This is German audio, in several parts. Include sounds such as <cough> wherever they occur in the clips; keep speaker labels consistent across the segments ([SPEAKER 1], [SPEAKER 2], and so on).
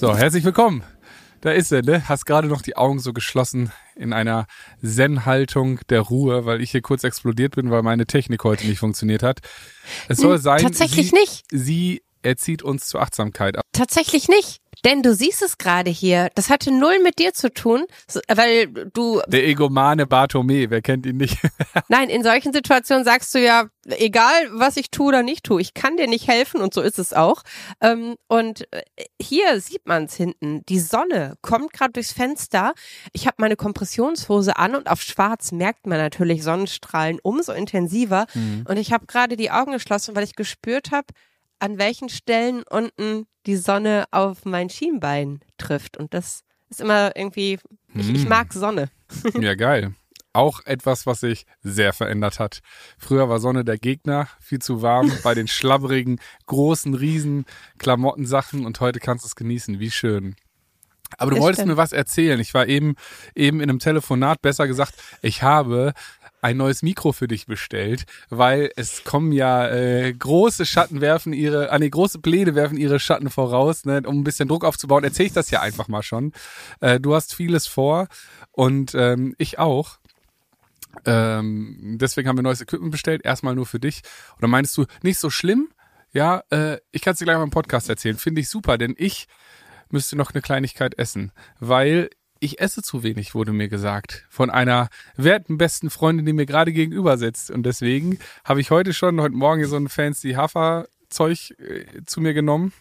[SPEAKER 1] So, herzlich willkommen. Da ist er, ne? Hast gerade noch die Augen so geschlossen in einer Zen-Haltung der Ruhe, weil ich hier kurz explodiert bin, weil meine Technik heute nicht funktioniert hat. Es soll
[SPEAKER 2] Hm,
[SPEAKER 1] sein,
[SPEAKER 2] tatsächlich
[SPEAKER 1] sie,
[SPEAKER 2] nicht.
[SPEAKER 1] sie erzieht uns zur Achtsamkeit.
[SPEAKER 2] Tatsächlich nicht. Denn du siehst es gerade hier. Das hatte null mit dir zu tun, weil du,
[SPEAKER 1] Der egomane Bartome, wer kennt ihn nicht? <laughs>
[SPEAKER 2] nein, in solchen Situationen sagst du ja, egal was ich tue oder nicht tue, ich kann dir nicht helfen und so ist es auch. Ähm, und äh, hier sieht man es hinten. Die Sonne kommt gerade durchs Fenster. Ich habe meine Kompressionshose an und auf schwarz merkt man natürlich Sonnenstrahlen umso intensiver. Und ich habe gerade die Augen geschlossen, weil ich gespürt habe, an welchen Stellen unten die Sonne auf mein Schienbein trifft. Und das ist immer irgendwie, ich, ich
[SPEAKER 1] Mm.
[SPEAKER 2] mag Sonne. <laughs>
[SPEAKER 1] ja, geil. Auch etwas, was sich sehr verändert hat. Früher war Sonne der Gegner, viel zu warm <laughs> bei den schlabberigen, großen, riesen Klamottensachen und heute kannst du es genießen. Wie schön. Aber du
[SPEAKER 2] Das
[SPEAKER 1] wolltest
[SPEAKER 2] stimmt.
[SPEAKER 1] mir was erzählen. Ich war eben, eben in einem Telefonat, besser gesagt, ich habe ein neues Mikro für dich bestellt, weil es kommen ja äh, große Schatten werfen ihre, ah nee, große Pläne werfen ihre Schatten voraus, ne, um ein bisschen Druck aufzubauen. Erzähl ich das ja einfach mal schon. Äh, du hast vieles vor und ähm, ich auch. Ähm, deswegen haben wir neues Equipment bestellt, erstmal nur für dich. Oder meinst du, nicht so schlimm? Ja, äh, ich kann es dir gleich mal im Podcast erzählen. Finde ich super, denn ich müsste noch eine Kleinigkeit essen, weil ich esse zu wenig, wurde mir gesagt. Von einer werten besten Freundin, die mir gerade gegenüber sitzt. Und deswegen habe ich heute schon, heute Morgen so ein fancy Haferzeug äh, zu mir genommen.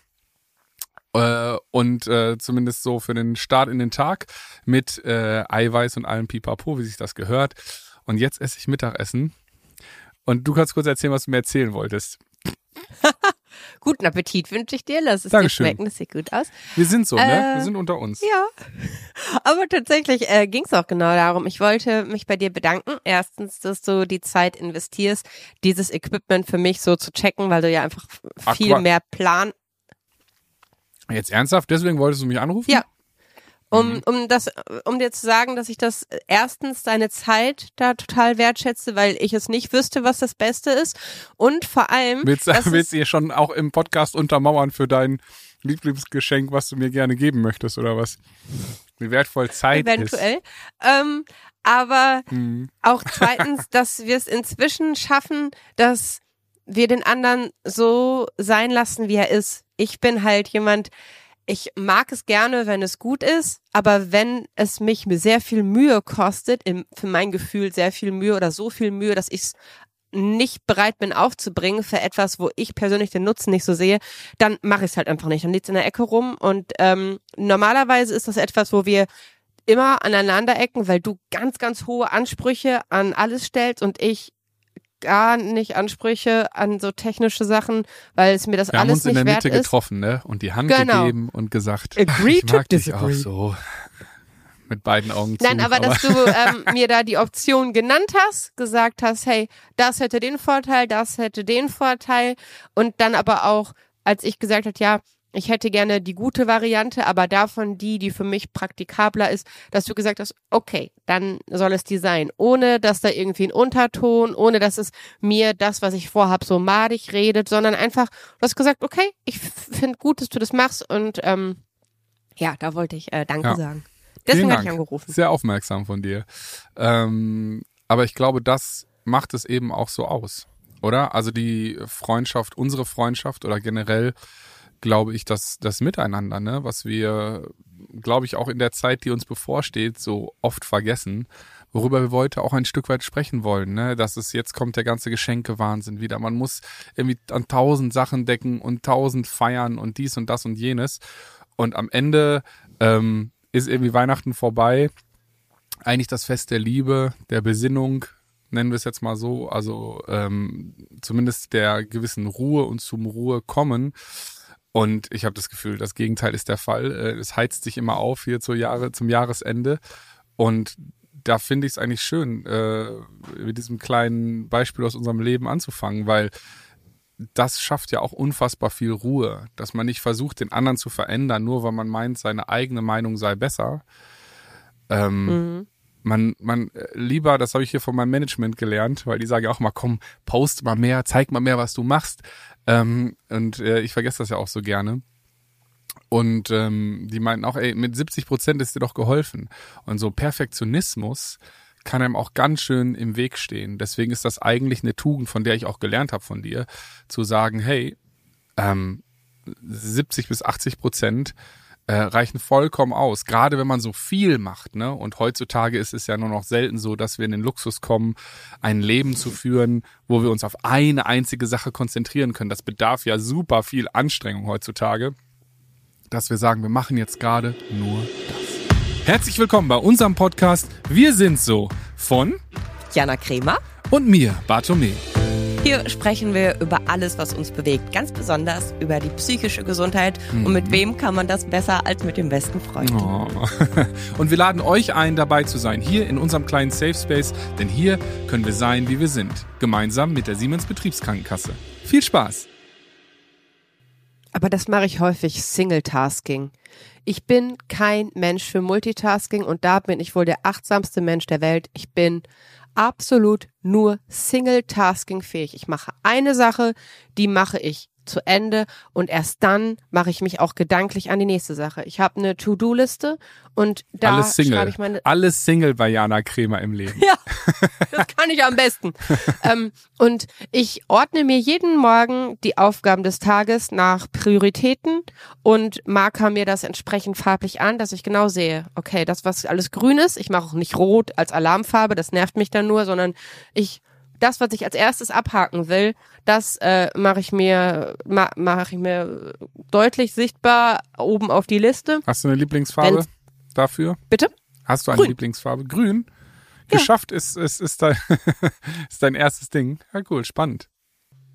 [SPEAKER 1] Äh, und äh, zumindest so für den Start in den Tag mit äh, Eiweiß und allem Pipapo, wie sich das gehört. Und jetzt esse ich Mittagessen. Und du kannst kurz erzählen, was du mir erzählen wolltest. <laughs>
[SPEAKER 2] Guten Appetit wünsche ich dir. Lass es
[SPEAKER 1] Dankeschön.
[SPEAKER 2] dir schmecken. Das sieht gut aus.
[SPEAKER 1] Wir sind so, ne?
[SPEAKER 2] Äh,
[SPEAKER 1] Wir sind unter uns.
[SPEAKER 2] Ja. <laughs> Aber tatsächlich äh, ging es auch genau darum. Ich wollte mich bei dir bedanken. Erstens, dass du die Zeit investierst, dieses Equipment für mich so zu checken, weil du ja einfach
[SPEAKER 1] Ach,
[SPEAKER 2] viel
[SPEAKER 1] Qua-
[SPEAKER 2] mehr Plan,
[SPEAKER 1] Jetzt ernsthaft? Deswegen wolltest du mich anrufen?
[SPEAKER 2] Ja.
[SPEAKER 1] Mhm.
[SPEAKER 2] um, um das, um dir zu sagen, dass ich das erstens deine Zeit da total wertschätze, weil ich es nicht wüsste, was das Beste ist. Und vor allem,
[SPEAKER 1] Willst, <laughs> willst du schon auch im Podcast untermauern für dein Lieblingsgeschenk, was du mir gerne geben möchtest oder was? Wie wertvoll Zeit
[SPEAKER 2] eventuell. Ähm, aber
[SPEAKER 1] ist. Mhm.
[SPEAKER 2] auch <laughs> zweitens, dass wir es inzwischen schaffen, dass wir den anderen so sein lassen, wie er ist. Ich bin halt jemand, ich mag es gerne, wenn es gut ist, aber wenn es mich sehr viel Mühe kostet, im, für mein Gefühl sehr viel Mühe oder so viel Mühe, dass ich es nicht bereit bin aufzubringen für etwas, wo ich persönlich den Nutzen nicht so sehe, dann mache ich es halt einfach nicht. Dann liegt es in der Ecke rum und ähm, normalerweise ist das etwas, wo wir immer aneinander ecken, weil du ganz, ganz hohe Ansprüche an alles stellst und ich gar nicht Ansprüche an so technische Sachen, weil es mir das
[SPEAKER 1] Wir haben
[SPEAKER 2] alles
[SPEAKER 1] uns in
[SPEAKER 2] nicht
[SPEAKER 1] der
[SPEAKER 2] wert
[SPEAKER 1] Mitte
[SPEAKER 2] ist.
[SPEAKER 1] getroffen, ne? Und die Hand
[SPEAKER 2] Genau.
[SPEAKER 1] gegeben und gesagt,
[SPEAKER 2] Agree
[SPEAKER 1] ich
[SPEAKER 2] to
[SPEAKER 1] mag dich auch
[SPEAKER 2] disagree.
[SPEAKER 1] so. Mit beiden Augen
[SPEAKER 2] Nein,
[SPEAKER 1] zu.
[SPEAKER 2] aber dass du ähm, mir da die Option genannt hast, gesagt hast, hey, das hätte den Vorteil, das hätte den Vorteil und dann aber auch, als ich gesagt habe, ja, ich hätte gerne die gute Variante, aber davon die, die für mich praktikabler ist, dass du gesagt hast, okay, dann soll es die sein, ohne dass da irgendwie ein Unterton, ohne dass es mir das, was ich vorhab, so madig redet, sondern einfach, du hast gesagt, okay, ich finde gut, dass du das machst und ähm, ja, da wollte ich äh, Danke
[SPEAKER 1] Ja.
[SPEAKER 2] sagen. Deswegen hatte ich angerufen.
[SPEAKER 1] Sehr aufmerksam von dir. Ähm, aber ich glaube, das macht es eben auch so aus, oder? Also die Freundschaft, unsere Freundschaft oder generell glaube ich, dass das Miteinander, ne, was wir, glaube ich, auch in der Zeit, die uns bevorsteht, so oft vergessen, worüber wir heute auch ein Stück weit sprechen wollen, ne, dass es jetzt kommt der ganze Geschenkewahnsinn wieder. Man muss irgendwie an tausend Sachen decken und tausend feiern und dies und das und jenes. Und am Ende ähm, ist irgendwie Weihnachten vorbei. Eigentlich das Fest der Liebe, der Besinnung, nennen wir es jetzt mal so, also ähm, zumindest der gewissen Ruhe und zum Ruhe kommen. Und ich habe das Gefühl, das Gegenteil ist der Fall. Äh, Es heizt sich immer auf hier zur Jahre, zum Jahresende. Und da finde ich es eigentlich schön, äh, mit diesem kleinen Beispiel aus unserem Leben anzufangen, weil das schafft ja auch unfassbar viel Ruhe, dass man nicht versucht, den anderen zu verändern, nur weil man meint, seine eigene Meinung sei besser. Ähm,
[SPEAKER 2] Mhm.
[SPEAKER 1] Man, man äh, lieber, das habe ich hier von meinem Management gelernt, weil die sagen ja auch mal, komm, post mal mehr, zeig mal mehr, was du machst. Ähm, und äh, ich vergesse das ja auch so gerne. Und ähm, die meinten auch, ey, mit 70 Prozent ist dir doch geholfen. Und so Perfektionismus kann einem auch ganz schön im Weg stehen. Deswegen ist das eigentlich eine Tugend, von der ich auch gelernt habe von dir, zu sagen, hey, ähm, 70 bis 80 Prozent äh, reichen vollkommen aus. Gerade wenn man so viel macht, ne? Und heutzutage ist es ja nur noch selten so, dass wir in den Luxus kommen, ein Leben zu führen, wo wir uns auf eine einzige Sache konzentrieren können. Das bedarf ja super viel Anstrengung heutzutage, dass wir sagen, wir machen jetzt gerade nur das. Herzlich willkommen bei unserem Podcast Wir sind so von
[SPEAKER 2] Jana Kremer
[SPEAKER 1] und mir, Bartome.
[SPEAKER 2] Hier sprechen wir über alles, was uns bewegt, ganz besonders über die psychische Gesundheit. Mhm. Und mit wem kann man das besser als mit dem besten Freund? Oh. <laughs>
[SPEAKER 1] Und wir laden euch ein, dabei zu sein, hier in unserem kleinen Safe Space, denn hier können wir sein, wie wir sind, gemeinsam mit der Siemens Betriebskrankenkasse. Viel Spaß!
[SPEAKER 2] Aber das mache ich häufig Single-Tasking. Ich bin kein Mensch für Multitasking und da bin ich wohl der achtsamste Mensch der Welt. Ich bin absolut nur Single-Tasking fähig. Ich mache eine Sache, die mache ich zu Ende und erst dann mache ich mich auch gedanklich an die nächste Sache. Ich habe eine To-Do-Liste und da schreibe ich meine.
[SPEAKER 1] Alles Single bei Jana Kremer im Leben. <laughs>
[SPEAKER 2] Ja, das kann ich am besten. <laughs> ähm, und ich ordne mir jeden Morgen die Aufgaben des Tages nach Prioritäten und marker mir das entsprechend farblich an, dass ich genau sehe, okay, das, was alles grün ist, ich mache auch nicht rot als Alarmfarbe, das nervt mich dann nur, sondern ich das, was ich als erstes abhaken will, das äh, mache ich mir ma, mache ich mir deutlich sichtbar oben auf die Liste.
[SPEAKER 1] Hast du eine Lieblingsfarbe Wenn's, dafür?
[SPEAKER 2] Bitte?
[SPEAKER 1] Hast du eine Grün. Lieblingsfarbe? Grün. Geschafft ja. ist, ist, ist, dein, <laughs> ist dein erstes Ding. Ja, cool, spannend.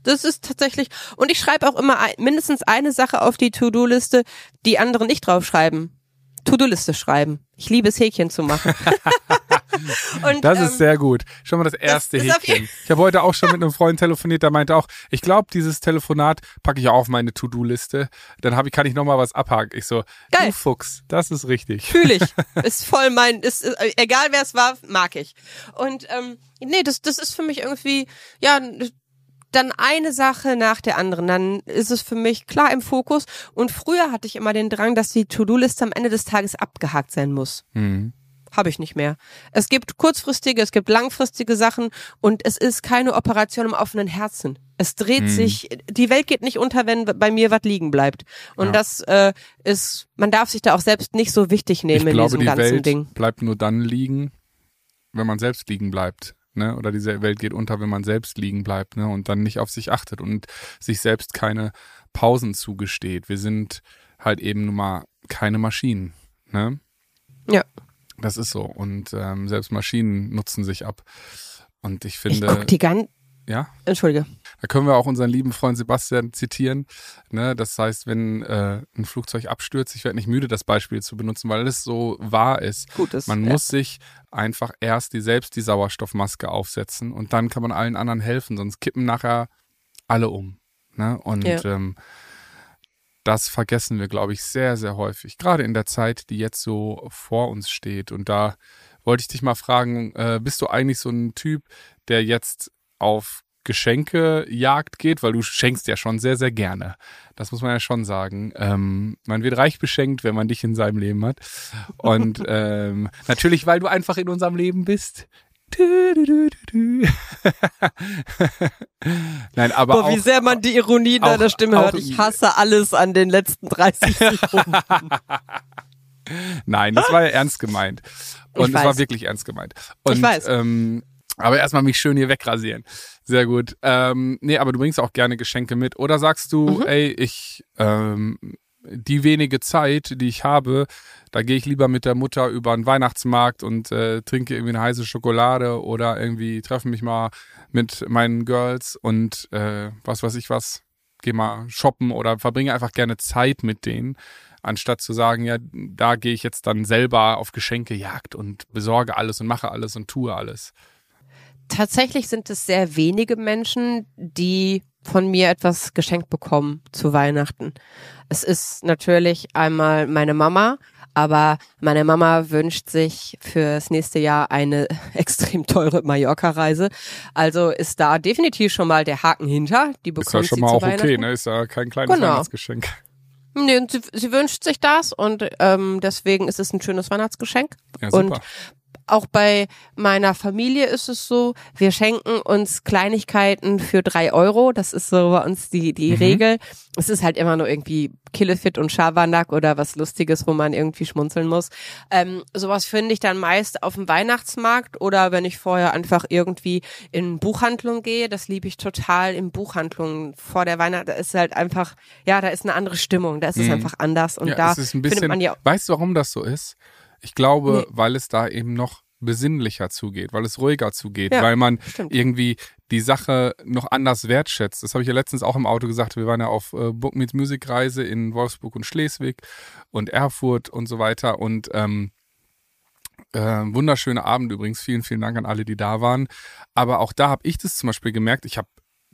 [SPEAKER 2] Das ist tatsächlich, und ich schreibe auch immer mindestens eine Sache auf die To-Do-Liste, die andere nicht draufschreiben. To-Do-Liste schreiben. Ich liebe es, Häkchen zu machen. <laughs>
[SPEAKER 1] Und, das ähm, ist sehr gut. Schon mal das erste das Häkchen. Ich habe heute auch schon mit einem Freund telefoniert, der meinte auch, ich glaube, dieses Telefonat packe ich auch auf meine To-Do-Liste. Dann hab ich, kann ich noch mal was abhaken. Ich so, Geil. du Fuchs, das ist richtig.
[SPEAKER 2] Fühle ich. <laughs> Ist voll mein, ist, ist egal wer es war, mag ich. Und ähm, nee, das, das ist für mich irgendwie, ja, dann eine Sache nach der anderen. Dann ist es für mich klar im Fokus. Und früher hatte ich immer den Drang, dass die To-Do-Liste am Ende des Tages abgehakt sein muss. Mhm habe ich nicht mehr. Es gibt kurzfristige, es gibt langfristige Sachen und es ist keine Operation im offenen Herzen. Es dreht hm. sich, die Welt geht nicht unter, wenn bei mir was liegen bleibt. Und ja. das äh, ist, man darf sich da auch selbst nicht so wichtig nehmen ich in glaube, diesem die ganzen
[SPEAKER 1] Welt
[SPEAKER 2] Ding.
[SPEAKER 1] Bleibt nur dann liegen, wenn man selbst liegen bleibt. Ne? Oder diese Welt geht unter, wenn man selbst liegen bleibt, ne? Und dann nicht auf sich achtet und sich selbst keine Pausen zugesteht. Wir sind halt eben nun mal keine Maschinen. Ne?
[SPEAKER 2] Ja.
[SPEAKER 1] Das ist so. Und ähm, selbst Maschinen nutzen sich ab. Und ich finde.
[SPEAKER 2] Ich guck die gan
[SPEAKER 1] ja?
[SPEAKER 2] Entschuldige.
[SPEAKER 1] Da können wir auch unseren lieben Freund Sebastian zitieren. Ne? Das heißt, wenn äh, ein Flugzeug abstürzt, ich werde nicht müde, das Beispiel zu benutzen, weil es so wahr ist.
[SPEAKER 2] Gut ist
[SPEAKER 1] man ja. muss sich einfach erst die selbst die Sauerstoffmaske aufsetzen und dann kann man allen anderen helfen, sonst kippen nachher alle um. Ne? Und ja. ähm, das vergessen wir, glaube ich, sehr, sehr häufig. Gerade in der Zeit, die jetzt so vor uns steht. Und da wollte ich dich mal fragen, äh, bist du eigentlich so ein Typ, der jetzt auf Geschenkejagd geht, weil du schenkst ja schon sehr, sehr gerne. Das muss man ja schon sagen. Ähm, man wird reich beschenkt, wenn man dich in seinem Leben hat. Und <laughs> ähm, natürlich, weil du einfach in unserem Leben bist. <laughs> Nein, aber
[SPEAKER 2] Boah, wie sehr man die Ironie in deiner Stimme hört. Ich hasse alles an den letzten 30 Sekunden. <laughs>
[SPEAKER 1] Nein, das war ja ernst gemeint. Und es war wirklich ernst gemeint. Und,
[SPEAKER 2] ich weiß.
[SPEAKER 1] Ähm, aber erstmal mich schön hier wegrasieren. Sehr gut. Ähm, nee, aber du bringst auch gerne Geschenke mit. Oder sagst du, mhm. ey, ich ähm, die wenige Zeit, die ich habe, da gehe ich lieber mit der Mutter über einen Weihnachtsmarkt und äh, trinke irgendwie eine heiße Schokolade oder irgendwie treffe mich mal mit meinen Girls und äh, was weiß ich was, gehe mal shoppen oder verbringe einfach gerne Zeit mit denen, anstatt zu sagen, ja, da gehe ich jetzt dann selber auf Geschenkejagd und besorge alles und mache alles und tue alles.
[SPEAKER 2] Tatsächlich sind es sehr wenige Menschen, die von mir etwas geschenkt bekommen zu Weihnachten. Es ist natürlich einmal meine Mama, aber meine Mama wünscht sich fürs nächste Jahr eine <laughs> extrem teure Mallorca-Reise. Also ist da definitiv schon mal der Haken hinter. Die bekommt
[SPEAKER 1] ist ja schon mal auch okay, ne? Ist ja kein kleines genau. Weihnachtsgeschenk.
[SPEAKER 2] Nee, sie, sie wünscht sich das und ähm, deswegen ist es ein schönes Weihnachtsgeschenk.
[SPEAKER 1] Ja, super.
[SPEAKER 2] Und auch bei meiner Familie ist es so, wir schenken uns Kleinigkeiten für drei Euro. Das ist so bei uns die, die
[SPEAKER 1] Mhm.
[SPEAKER 2] Regel. Es ist halt immer nur irgendwie Killefit und Schabernack oder was Lustiges, wo man irgendwie schmunzeln muss. Ähm, sowas finde ich dann meist auf dem Weihnachtsmarkt oder wenn ich vorher einfach irgendwie in Buchhandlung gehe. Das liebe ich total in Buchhandlungen vor der Weihnacht. Da ist halt einfach, ja, da ist eine andere Stimmung. Da ist es
[SPEAKER 1] Mhm.
[SPEAKER 2] einfach anders und
[SPEAKER 1] ja,
[SPEAKER 2] da
[SPEAKER 1] es ist ein
[SPEAKER 2] findet man ja
[SPEAKER 1] weißt du, warum das so ist? Ich glaube,
[SPEAKER 2] Nee.
[SPEAKER 1] weil es da eben noch besinnlicher zugeht, weil es ruhiger zugeht,
[SPEAKER 2] Ja,
[SPEAKER 1] weil man
[SPEAKER 2] stimmt.
[SPEAKER 1] irgendwie die Sache noch anders wertschätzt. Das habe ich ja letztens auch im Auto gesagt. Wir waren ja auf äh, Book Meets Music Reise in Wolfsburg und Schleswig und Erfurt und so weiter und ähm, äh, wunderschöne Abend übrigens. Vielen, vielen Dank an alle, die da waren. Aber auch da habe ich das zum Beispiel gemerkt. Ich habe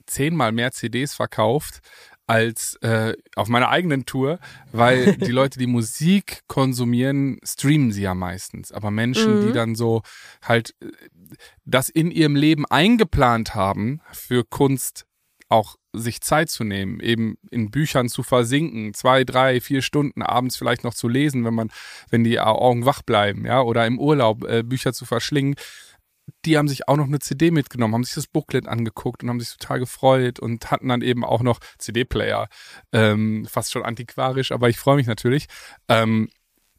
[SPEAKER 1] zehnmal mehr CDs verkauft als äh, auf meiner eigenen Tour, weil <laughs> die Leute, die Musik konsumieren, streamen sie ja meistens. Aber Menschen,
[SPEAKER 2] Mhm.
[SPEAKER 1] die dann so halt äh, das in ihrem Leben eingeplant haben, für Kunst auch sich Zeit zu nehmen, eben in Büchern zu versinken, zwei, drei, vier Stunden abends vielleicht noch zu lesen, wenn man, wenn die Augen wach bleiben, ja, oder im Urlaub äh, Bücher zu verschlingen, die haben sich auch noch eine CD mitgenommen, haben sich das Booklet angeguckt und haben sich total gefreut und hatten dann eben auch noch CD-Player, ähm, fast schon antiquarisch, aber ich freue mich natürlich, ähm,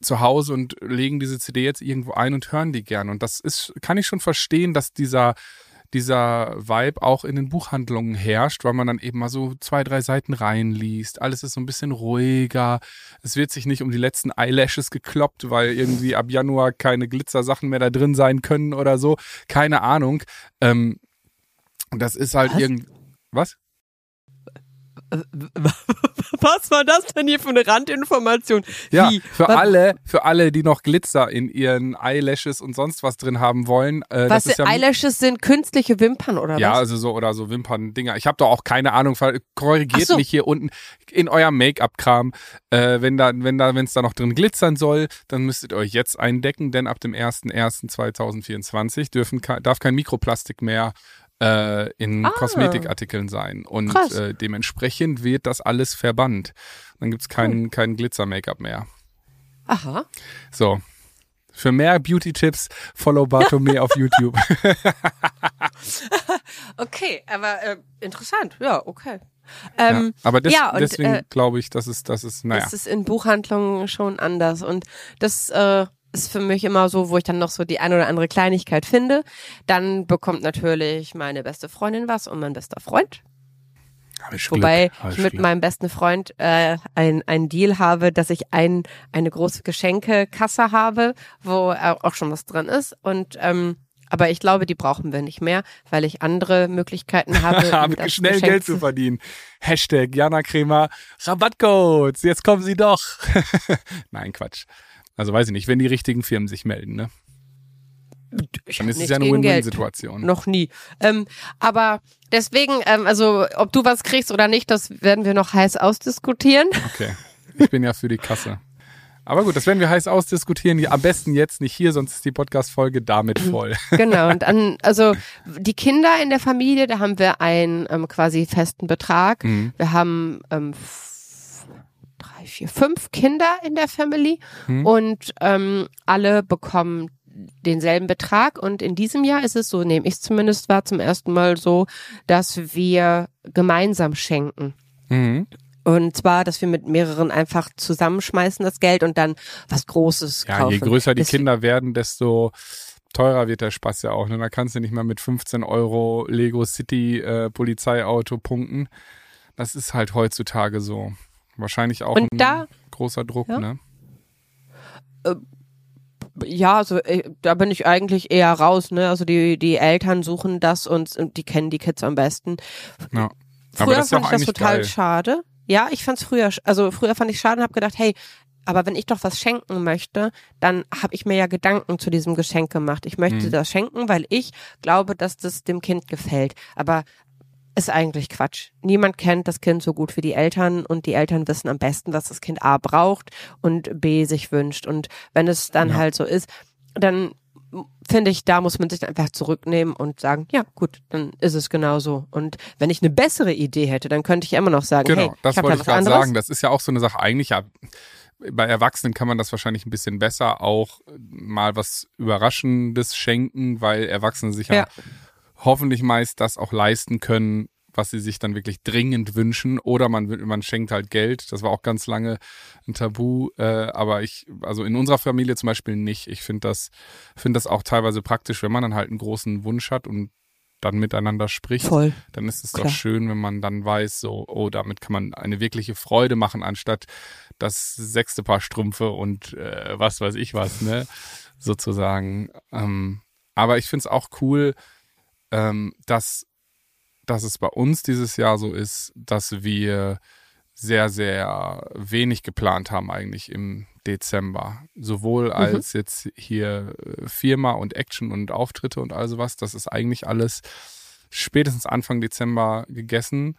[SPEAKER 1] zu Hause und legen diese CD jetzt irgendwo ein und hören die gern. Und das ist, kann ich schon verstehen, dass dieser, dieser Vibe auch in den Buchhandlungen herrscht, weil man dann eben mal so zwei, drei Seiten reinliest. Alles ist so ein bisschen ruhiger. Es wird sich nicht um die letzten Eyelashes gekloppt, weil irgendwie ab Januar keine Glitzersachen mehr da drin sein können oder so. Keine Ahnung. Ähm, das ist halt
[SPEAKER 2] Was?
[SPEAKER 1] irgend. Was? <laughs>
[SPEAKER 2] Was war das denn hier für eine Randinformation?
[SPEAKER 1] Ja,
[SPEAKER 2] Wie?
[SPEAKER 1] für
[SPEAKER 2] Wa-
[SPEAKER 1] alle, für alle, die noch Glitzer in ihren Eyelashes und sonst was drin haben wollen. Äh,
[SPEAKER 2] Was
[SPEAKER 1] das ist ja
[SPEAKER 2] Eyelashes sind künstliche Wimpern oder
[SPEAKER 1] Ja,
[SPEAKER 2] was?
[SPEAKER 1] also so oder so Wimpern-Dinger. Ich habe doch auch keine Ahnung. Korrigiert
[SPEAKER 2] so.
[SPEAKER 1] mich hier unten in eurem Make-up-Kram. Äh, wenn da, wenn da, wenn es da noch drin glitzern soll, dann müsstet ihr euch jetzt eindecken, denn ab dem 01.01.2024 dürfen darf kein Mikroplastik mehr äh, in
[SPEAKER 2] Ah.
[SPEAKER 1] Kosmetikartikeln sein. Und äh, dementsprechend wird das alles verbannt. Dann gibt's keinen kein Glitzer-Make-up mehr.
[SPEAKER 2] Aha.
[SPEAKER 1] So. Für mehr Beauty-Tipps follow Bartome auf YouTube. <laughs>
[SPEAKER 2] Okay, aber äh, interessant. Ja, okay.
[SPEAKER 1] ja.
[SPEAKER 2] Ähm,
[SPEAKER 1] Aber des,
[SPEAKER 2] ja, und,
[SPEAKER 1] deswegen
[SPEAKER 2] äh,
[SPEAKER 1] glaube ich, dass es, dass es, naja.
[SPEAKER 2] Das ist in Buchhandlungen schon anders. Und das äh, ist für mich immer so, wo ich dann noch so die ein oder andere Kleinigkeit finde. Dann bekommt natürlich meine beste Freundin was und mein bester Freund.
[SPEAKER 1] Ich
[SPEAKER 2] Wobei
[SPEAKER 1] Glück,
[SPEAKER 2] ich
[SPEAKER 1] ich
[SPEAKER 2] mit
[SPEAKER 1] Glück.
[SPEAKER 2] meinem besten Freund äh, ein, ein Deal habe, dass ich ein, eine große Geschenkekasse habe, wo auch schon was drin ist. Und ähm, aber ich glaube, die brauchen wir nicht mehr, weil ich andere Möglichkeiten <laughs> habe. das
[SPEAKER 1] schnell
[SPEAKER 2] Geschenk
[SPEAKER 1] Geld zu verdienen. Hashtag Jana Kremer, Rabattcodes, jetzt kommen sie doch. <laughs> Nein, Quatsch. Also weiß ich nicht, wenn die richtigen Firmen sich melden, ne?
[SPEAKER 2] Ich
[SPEAKER 1] Dann ist es ja eine. Win-Win-Situation.
[SPEAKER 2] Noch nie. Ähm, aber deswegen, ähm, also ob du was kriegst oder nicht, das werden wir noch heiß ausdiskutieren. <laughs>
[SPEAKER 1] Okay. Ich bin ja für die Kasse. Aber gut, das werden wir heiß ausdiskutieren. Am besten jetzt nicht hier, sonst ist die Podcast-Folge damit voll. <laughs>
[SPEAKER 2] genau. Und an, also die Kinder in der Familie, da haben wir einen ähm, quasi festen Betrag.
[SPEAKER 1] Mhm.
[SPEAKER 2] Wir haben ähm, drei, vier, fünf Kinder in der Family
[SPEAKER 1] Mhm.
[SPEAKER 2] und ähm, alle bekommen denselben Betrag. Und in diesem Jahr ist es so, nehme ich zumindest wahr, zum ersten Mal so, dass wir gemeinsam schenken.
[SPEAKER 1] Mhm.
[SPEAKER 2] Und zwar, dass wir mit mehreren einfach zusammenschmeißen das Geld und dann was Großes
[SPEAKER 1] Ja,
[SPEAKER 2] kaufen.
[SPEAKER 1] je größer die Kinder werden, desto teurer wird der Spaß ja auch. Ne? Da kannst du nicht mal mit 15 Euro Lego City äh, Polizeiauto punkten. Das ist halt heutzutage so. Wahrscheinlich auch
[SPEAKER 2] Und
[SPEAKER 1] ein
[SPEAKER 2] da-
[SPEAKER 1] großer Druck,
[SPEAKER 2] Ja.
[SPEAKER 1] ne?
[SPEAKER 2] Ja, also äh, da bin ich eigentlich eher raus, ne? Also die die Eltern suchen das und, und die kennen die Kids am besten.
[SPEAKER 1] Ja.
[SPEAKER 2] Früher
[SPEAKER 1] Aber das ist
[SPEAKER 2] fand
[SPEAKER 1] auch
[SPEAKER 2] ich das total
[SPEAKER 1] geil.
[SPEAKER 2] schade. Ja, ich fand's früher, sch- also früher fand ich schade und habe gedacht, hey, aber wenn ich doch was schenken möchte, dann habe ich mir ja Gedanken zu diesem Geschenk gemacht. Ich möchte
[SPEAKER 1] Mhm.
[SPEAKER 2] das schenken, weil ich glaube, dass das dem Kind gefällt. Aber ist eigentlich Quatsch. Niemand kennt das Kind so gut wie die Eltern und die Eltern wissen am besten, was das Kind A braucht und B sich wünscht. Und wenn es dann
[SPEAKER 1] Ja.
[SPEAKER 2] halt so ist, dann finde ich, da muss man sich einfach zurücknehmen und sagen, ja, gut, dann ist es genau so. Und wenn ich eine bessere Idee hätte, dann könnte ich immer noch sagen,
[SPEAKER 1] Genau,
[SPEAKER 2] hey,
[SPEAKER 1] das
[SPEAKER 2] ich
[SPEAKER 1] wollte
[SPEAKER 2] da
[SPEAKER 1] ich gerade sagen. Das ist ja auch so eine Sache. Eigentlich ja, bei Erwachsenen kann man das wahrscheinlich ein bisschen besser auch mal was Überraschendes schenken, weil Erwachsene sich ja,
[SPEAKER 2] Ja.
[SPEAKER 1] Hoffentlich meist das auch leisten können, was sie sich dann wirklich dringend wünschen. Oder man, man schenkt halt Geld. Das war auch ganz lange ein Tabu. Äh, aber ich, also in unserer Familie zum Beispiel nicht. Ich finde das, finde das auch teilweise praktisch, wenn man dann halt einen großen Wunsch hat und dann miteinander spricht
[SPEAKER 2] Voll.
[SPEAKER 1] dann ist es
[SPEAKER 2] Klar.
[SPEAKER 1] doch schön, wenn man dann weiß, so, oh, damit kann man eine wirkliche Freude machen, anstatt das sechste Paar Strümpfe und äh, was weiß ich was, ne, sozusagen. Ähm, aber ich finde es auch cool, ähm, dass, dass es bei uns dieses Jahr so ist, dass wir sehr, sehr wenig geplant haben eigentlich im Dezember. Sowohl als jetzt hier äh, Firma und Action und Auftritte und all sowas. Das ist eigentlich alles spätestens Anfang Dezember gegessen.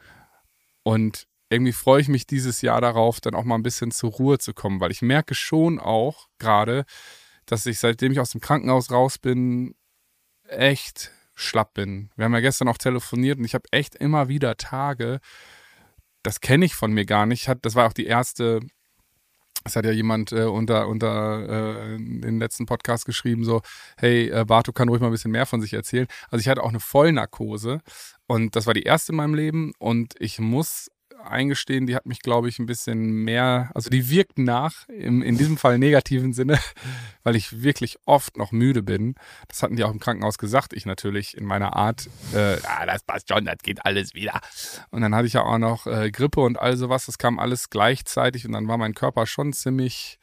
[SPEAKER 1] Und irgendwie freue ich mich dieses Jahr darauf, dann auch mal ein bisschen zur Ruhe zu kommen, weil ich merke schon auch gerade, dass ich seitdem ich aus dem Krankenhaus raus bin, echt schlapp bin. Wir haben ja gestern auch telefoniert und ich habe echt immer wieder Tage, das kenne ich von mir gar nicht. Das war auch die erste, das hat ja jemand äh, unter, unter äh, den letzten Podcast geschrieben, so, hey, äh, Barto kann ruhig mal ein bisschen mehr von sich erzählen. Also ich hatte auch eine Vollnarkose und das war die erste in meinem Leben und ich muss eingestehen, die hat mich, glaube ich, ein bisschen mehr, also die wirkt nach, im, in diesem Fall negativen Sinne, <laughs> weil ich wirklich oft noch müde bin. Das hatten die auch im Krankenhaus gesagt, ich natürlich in meiner Art, äh, ah, das passt schon, das geht alles wieder. Und dann hatte ich ja auch noch äh, Grippe und all sowas, das kam alles gleichzeitig und dann war mein Körper schon ziemlich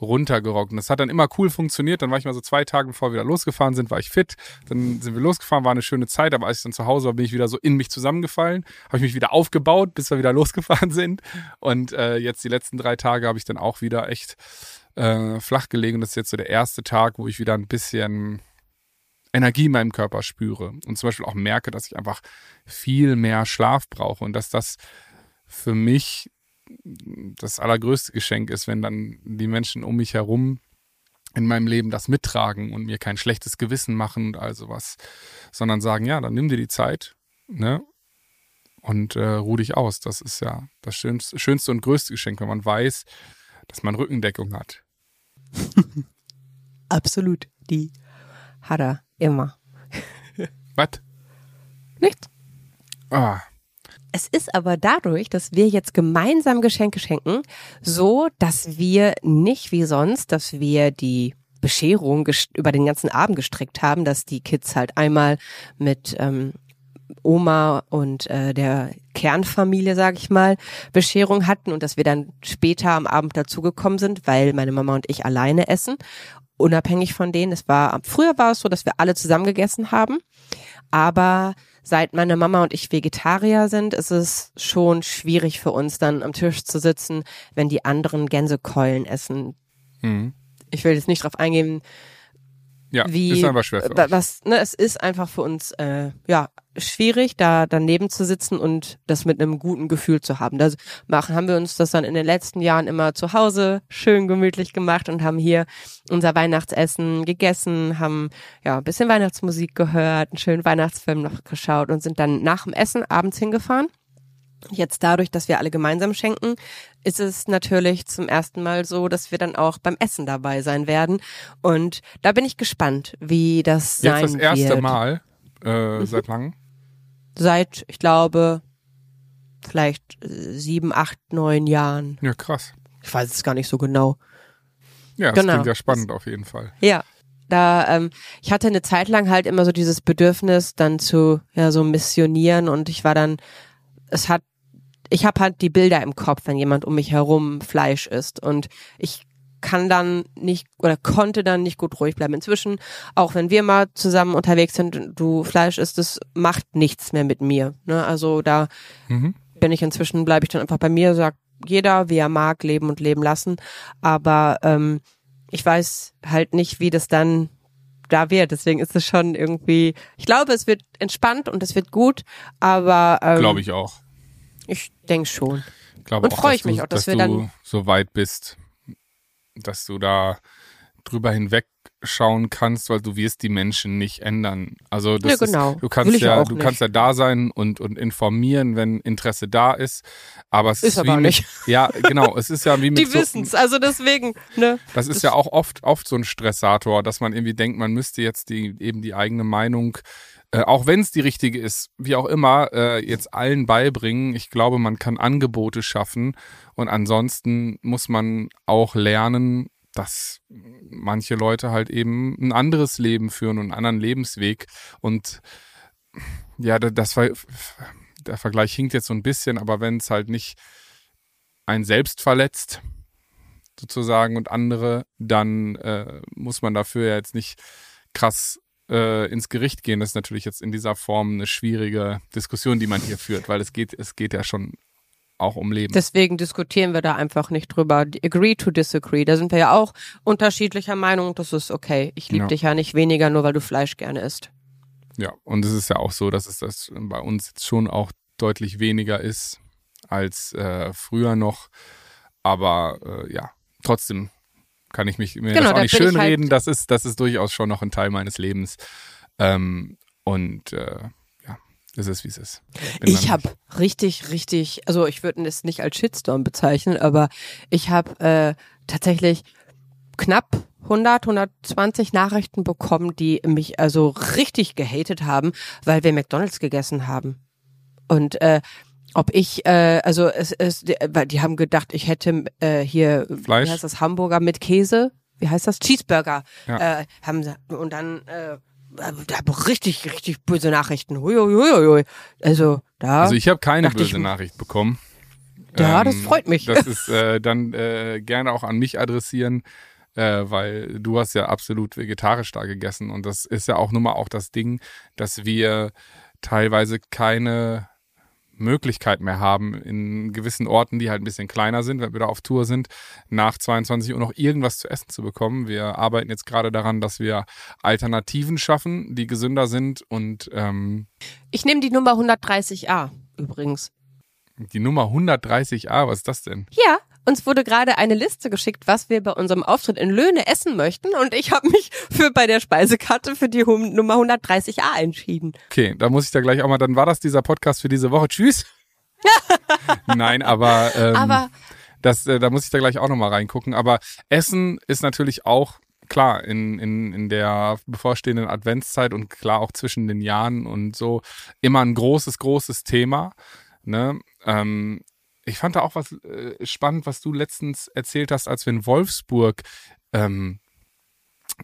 [SPEAKER 1] runtergerockt. Und das hat dann immer cool funktioniert. Dann war ich mal so zwei Tage, bevor wir wieder losgefahren sind, war ich fit. Dann sind wir losgefahren, war eine schöne Zeit. Aber als ich dann zu Hause war, bin ich wieder so in mich zusammengefallen. Habe ich mich wieder aufgebaut, bis wir wieder <laughs> losgefahren sind. Und äh, jetzt die letzten drei Tage habe ich dann auch wieder echt äh, flach gelegen. Das ist jetzt so der erste Tag, wo ich wieder ein bisschen Energie in meinem Körper spüre. Und zum Beispiel auch merke, dass ich einfach viel mehr Schlaf brauche. Und dass das für mich das allergrößte Geschenk ist, wenn dann die Menschen um mich herum in meinem Leben das mittragen und mir kein schlechtes Gewissen machen und all sowas, sondern sagen, ja, dann nimm dir die Zeit, ne? Und äh, ruh dich aus. Das ist ja das schönste, schönste und größte Geschenk, wenn man weiß, dass man Rückendeckung hat. <laughs>
[SPEAKER 2] Absolut. Die hat er immer.
[SPEAKER 1] Was?
[SPEAKER 2] Nichts.
[SPEAKER 1] Ah,
[SPEAKER 2] Es ist aber dadurch, dass wir jetzt gemeinsam Geschenke schenken, so, dass wir nicht wie sonst, dass wir die Bescherung über den ganzen Abend gestrickt haben, dass die Kids halt einmal mit ähm, Oma und äh, der Kernfamilie, sag ich mal, Bescherung hatten und dass wir dann später am Abend dazugekommen sind, weil meine Mama und ich alleine essen, unabhängig von denen. Es war früher war es so, dass wir alle zusammen gegessen haben, aber seit meine Mama und ich Vegetarier sind, ist es schon schwierig für uns dann am Tisch zu sitzen, wenn die anderen Gänsekeulen essen.
[SPEAKER 1] hm.
[SPEAKER 2] Ich will jetzt nicht drauf eingehen,
[SPEAKER 1] Ja,
[SPEAKER 2] wie
[SPEAKER 1] ist einfach schwer für euch.
[SPEAKER 2] was ne, es ist einfach für uns äh, ja schwierig da daneben zu sitzen und das mit einem guten Gefühl zu haben. Da machen haben wir uns das dann in den letzten Jahren immer zu Hause schön gemütlich gemacht und haben hier unser Weihnachtsessen gegessen, haben ja ein bisschen Weihnachtsmusik gehört, einen schönen Weihnachtsfilm noch geschaut und sind dann nach dem Essen abends hingefahren. Jetzt dadurch, dass wir alle gemeinsam schenken, ist es natürlich zum ersten Mal so, dass wir dann auch beim Essen dabei sein werden. Und da bin ich gespannt, wie das sein
[SPEAKER 1] Jetzt das erste
[SPEAKER 2] wird.
[SPEAKER 1] Mal äh, seit langem.
[SPEAKER 2] Seit, ich glaube, vielleicht äh, sieben, acht, neun Jahren.
[SPEAKER 1] Ja, krass.
[SPEAKER 2] Ich weiß es gar nicht so genau.
[SPEAKER 1] Ja, das
[SPEAKER 2] Genau.
[SPEAKER 1] klingt ja spannend auf jeden Fall.
[SPEAKER 2] Ja. Da, ähm, ich hatte eine Zeit lang halt immer so dieses Bedürfnis, dann zu, ja, so missionieren und ich war dann, es hat, ich habe halt die Bilder im Kopf, wenn jemand um mich herum Fleisch isst und ich kann dann nicht oder konnte dann nicht gut ruhig bleiben. Inzwischen, auch wenn wir mal zusammen unterwegs sind und du Fleisch isst, das macht nichts mehr mit mir. Ne? Also da
[SPEAKER 1] Mhm.
[SPEAKER 2] bin ich inzwischen, bleibe ich dann einfach bei mir, sagt jeder, wie er mag, leben und leben lassen. Aber ähm, ich weiß halt nicht, wie das dann da wird. Deswegen ist es schon irgendwie, ich glaube, es wird entspannt und es wird gut, aber ähm,
[SPEAKER 1] Glaube ich auch.
[SPEAKER 2] ich denke schon.
[SPEAKER 1] glaube
[SPEAKER 2] Und
[SPEAKER 1] auch,
[SPEAKER 2] freu
[SPEAKER 1] dass
[SPEAKER 2] ich mich
[SPEAKER 1] du,
[SPEAKER 2] auch, dass
[SPEAKER 1] dass
[SPEAKER 2] wir
[SPEAKER 1] du
[SPEAKER 2] dann-
[SPEAKER 1] so weit bist, dass du da drüber hinweg schauen kannst, weil du wirst die Menschen nicht ändern. Also das
[SPEAKER 2] Ja, genau.
[SPEAKER 1] ist, du kannst ja, du
[SPEAKER 2] nicht.
[SPEAKER 1] kannst ja da sein und und informieren, wenn Interesse da ist. Aber es
[SPEAKER 2] Ist
[SPEAKER 1] ist,
[SPEAKER 2] aber
[SPEAKER 1] wie mit,
[SPEAKER 2] nicht. <laughs>
[SPEAKER 1] ja genau, es ist ja wie <laughs> mit
[SPEAKER 2] Die
[SPEAKER 1] so,
[SPEAKER 2] wissen's, also deswegen, ne?
[SPEAKER 1] das ist ja auch oft, oft so ein Stressator, dass man irgendwie denkt, man müsste jetzt die, eben die eigene Meinung, äh, auch wenn es die richtige ist, wie auch immer, äh, jetzt allen beibringen. Ich glaube, man kann Angebote schaffen und ansonsten muss man auch lernen, dass manche Leute halt eben ein anderes Leben führen und einen anderen Lebensweg und ja, da- das war, der Vergleich hinkt jetzt so ein bisschen, aber wenn es halt nicht ein selbst verletzt, sozusagen und andere, dann äh, muss man dafür ja jetzt nicht krass äh, ins Gericht gehen. Das ist natürlich jetzt in dieser Form eine schwierige Diskussion, die man hier führt, weil es geht, es geht ja schon auch um Leben.
[SPEAKER 2] Deswegen diskutieren wir da einfach nicht drüber. Agree to disagree. Da sind wir ja auch unterschiedlicher Meinung. Das ist okay. Ich liebe
[SPEAKER 1] Ja.
[SPEAKER 2] dich ja nicht weniger, nur weil du Fleisch gerne isst.
[SPEAKER 1] ja, und es ist ja auch so, dass es das bei uns jetzt schon auch deutlich weniger ist als äh, früher noch. Aber äh, ja, trotzdem kann ich mich mir
[SPEAKER 2] Genau,
[SPEAKER 1] das auch nicht schönreden.
[SPEAKER 2] halt-
[SPEAKER 1] das ist, das ist durchaus schon noch ein Teil meines Lebens. Ähm, und äh, es ist wie es ist. Bin
[SPEAKER 2] Ich habe richtig, richtig, also ich würde es nicht als Shitstorm bezeichnen, aber ich habe äh, tatsächlich knapp 100, 120 Nachrichten bekommen, die mich also richtig gehatet haben, weil wir McDonald's gegessen haben. Und äh, ob ich, äh, also es ist, weil die haben gedacht, ich hätte äh, hier,
[SPEAKER 1] Fleisch?
[SPEAKER 2] wie heißt das, Hamburger mit Käse, wie heißt das, Cheeseburger,
[SPEAKER 1] Ja.
[SPEAKER 2] äh, haben sie, und dann, äh, da hab richtig, richtig böse Nachrichten. Huiuiuiui. Also da,
[SPEAKER 1] Also ich habe keine
[SPEAKER 2] dachte ich-
[SPEAKER 1] böse Nachricht bekommen.
[SPEAKER 2] Ja, das freut mich.
[SPEAKER 1] Das ist äh, dann äh, gerne auch an mich adressieren, äh, weil du hast ja absolut vegetarisch da gegessen und das ist ja auch nun mal auch das Ding, dass wir teilweise keine Möglichkeit mehr haben, in gewissen Orten, die halt ein bisschen kleiner sind, wenn wir da auf Tour sind, nach 22 Uhr noch irgendwas zu essen zu bekommen. Wir arbeiten jetzt gerade daran, dass wir Alternativen schaffen, die gesünder sind und ähm,
[SPEAKER 2] ich nehme die Nummer 130a übrigens.
[SPEAKER 1] die Nummer 130a, was ist das denn?
[SPEAKER 2] Ja, uns wurde gerade eine Liste geschickt, was wir bei unserem Auftritt in Löhne essen möchten und ich habe mich für bei der Speisekarte für die Hum- Nummer 130a entschieden.
[SPEAKER 1] Okay, da muss ich da gleich auch mal, dann war das dieser Podcast für diese Woche. Tschüss. <laughs> Nein, aber, ähm,
[SPEAKER 2] Aber
[SPEAKER 1] das, äh, da muss ich da gleich auch nochmal reingucken. Aber Essen ist natürlich auch klar in, in, in der bevorstehenden Adventszeit und klar auch zwischen den Jahren und so immer ein großes, großes Thema. Ne? Ähm, ich fand da auch was äh, spannend, was du letztens erzählt hast, als wir in Wolfsburg ähm,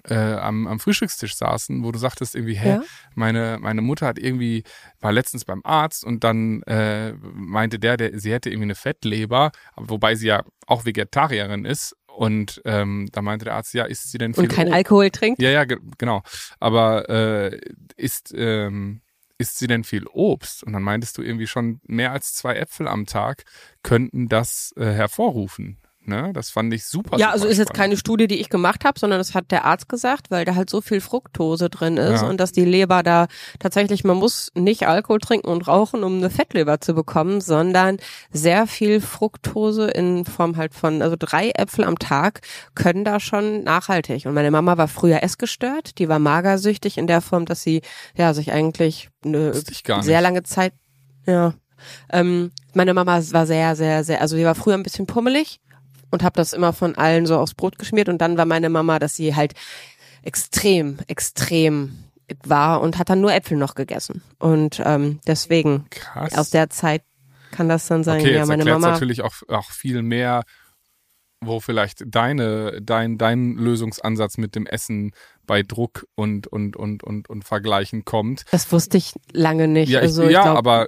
[SPEAKER 1] äh, am, am Frühstückstisch saßen, wo du sagtest irgendwie, hä,
[SPEAKER 2] Ja.
[SPEAKER 1] meine, meine Mutter hat irgendwie, war letztens beim Arzt und dann äh, meinte der, der, sie hätte irgendwie eine Fettleber, wobei sie ja auch Vegetarierin ist. Und ähm, da meinte der Arzt, ja, isst sie denn viel
[SPEAKER 2] und kein? Alkohol trinkt.
[SPEAKER 1] Ja, ja, ge genau. Aber äh, isst, ähm, isst sie denn viel Obst? Und dann meintest du irgendwie schon, mehr als zwei Äpfel am Tag könnten das äh, hervorrufen. Ne? Das fand ich super.
[SPEAKER 2] Ja,
[SPEAKER 1] super
[SPEAKER 2] also ist jetzt
[SPEAKER 1] spannend.
[SPEAKER 2] keine Studie, die ich gemacht habe, sondern das hat der Arzt gesagt, weil da halt so viel Fructose drin ist
[SPEAKER 1] Ja.
[SPEAKER 2] und dass die Leber da tatsächlich, man muss nicht Alkohol trinken und rauchen, um eine Fettleber zu bekommen, sondern sehr viel Fructose in Form halt von, also drei Äpfel am Tag können da schon nachhaltig. Und meine Mama war früher essgestört, die war magersüchtig in der Form, dass sie ja sich eigentlich eine sehr lange Zeit, ja. Ähm, meine Mama war sehr, sehr, sehr, also sie war früher ein bisschen pummelig und habe das immer von allen so aufs Brot geschmiert und dann war meine Mama, dass sie halt extrem, extrem war und hat dann nur Äpfel noch gegessen. Und ähm, deswegen
[SPEAKER 1] Krass.
[SPEAKER 2] aus der Zeit kann das dann sein,
[SPEAKER 1] Okay,
[SPEAKER 2] ja, meine
[SPEAKER 1] erklärt
[SPEAKER 2] Mama.
[SPEAKER 1] natürlich auch, auch viel mehr, wo vielleicht deine, dein, dein Lösungsansatz mit dem Essen bei Druck und, und, und, und, und Vergleichen kommt.
[SPEAKER 2] Das wusste ich lange nicht.
[SPEAKER 1] Ja, ich,
[SPEAKER 2] also ich
[SPEAKER 1] ja
[SPEAKER 2] glaub,
[SPEAKER 1] aber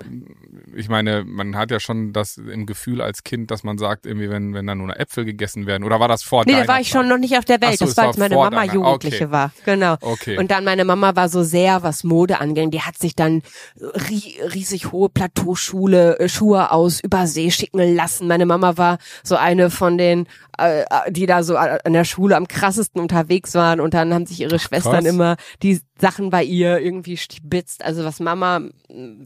[SPEAKER 1] ich meine, man hat ja schon das im Gefühl als Kind, dass man sagt, irgendwie, wenn, wenn da nur Äpfel gegessen werden. Oder war das vor
[SPEAKER 2] Nee, da war ich
[SPEAKER 1] Zeit?
[SPEAKER 2] schon noch nicht auf der Welt.
[SPEAKER 1] So,
[SPEAKER 2] das war, als meine Mama
[SPEAKER 1] deiner-
[SPEAKER 2] Jugendliche
[SPEAKER 1] okay.
[SPEAKER 2] war. Genau.
[SPEAKER 1] Okay.
[SPEAKER 2] Und dann meine Mama war so sehr, was Mode anging. Die hat sich dann rie riesig hohe Plateauschule, äh, Schuhe aus Übersee schicken lassen. Meine Mama war so eine von den, äh, die da so an der Schule am krassesten unterwegs waren. Und dann haben sich ihre Schwestern
[SPEAKER 1] krass.
[SPEAKER 2] immer die Sachen bei ihr irgendwie stibitzt. Also was Mama,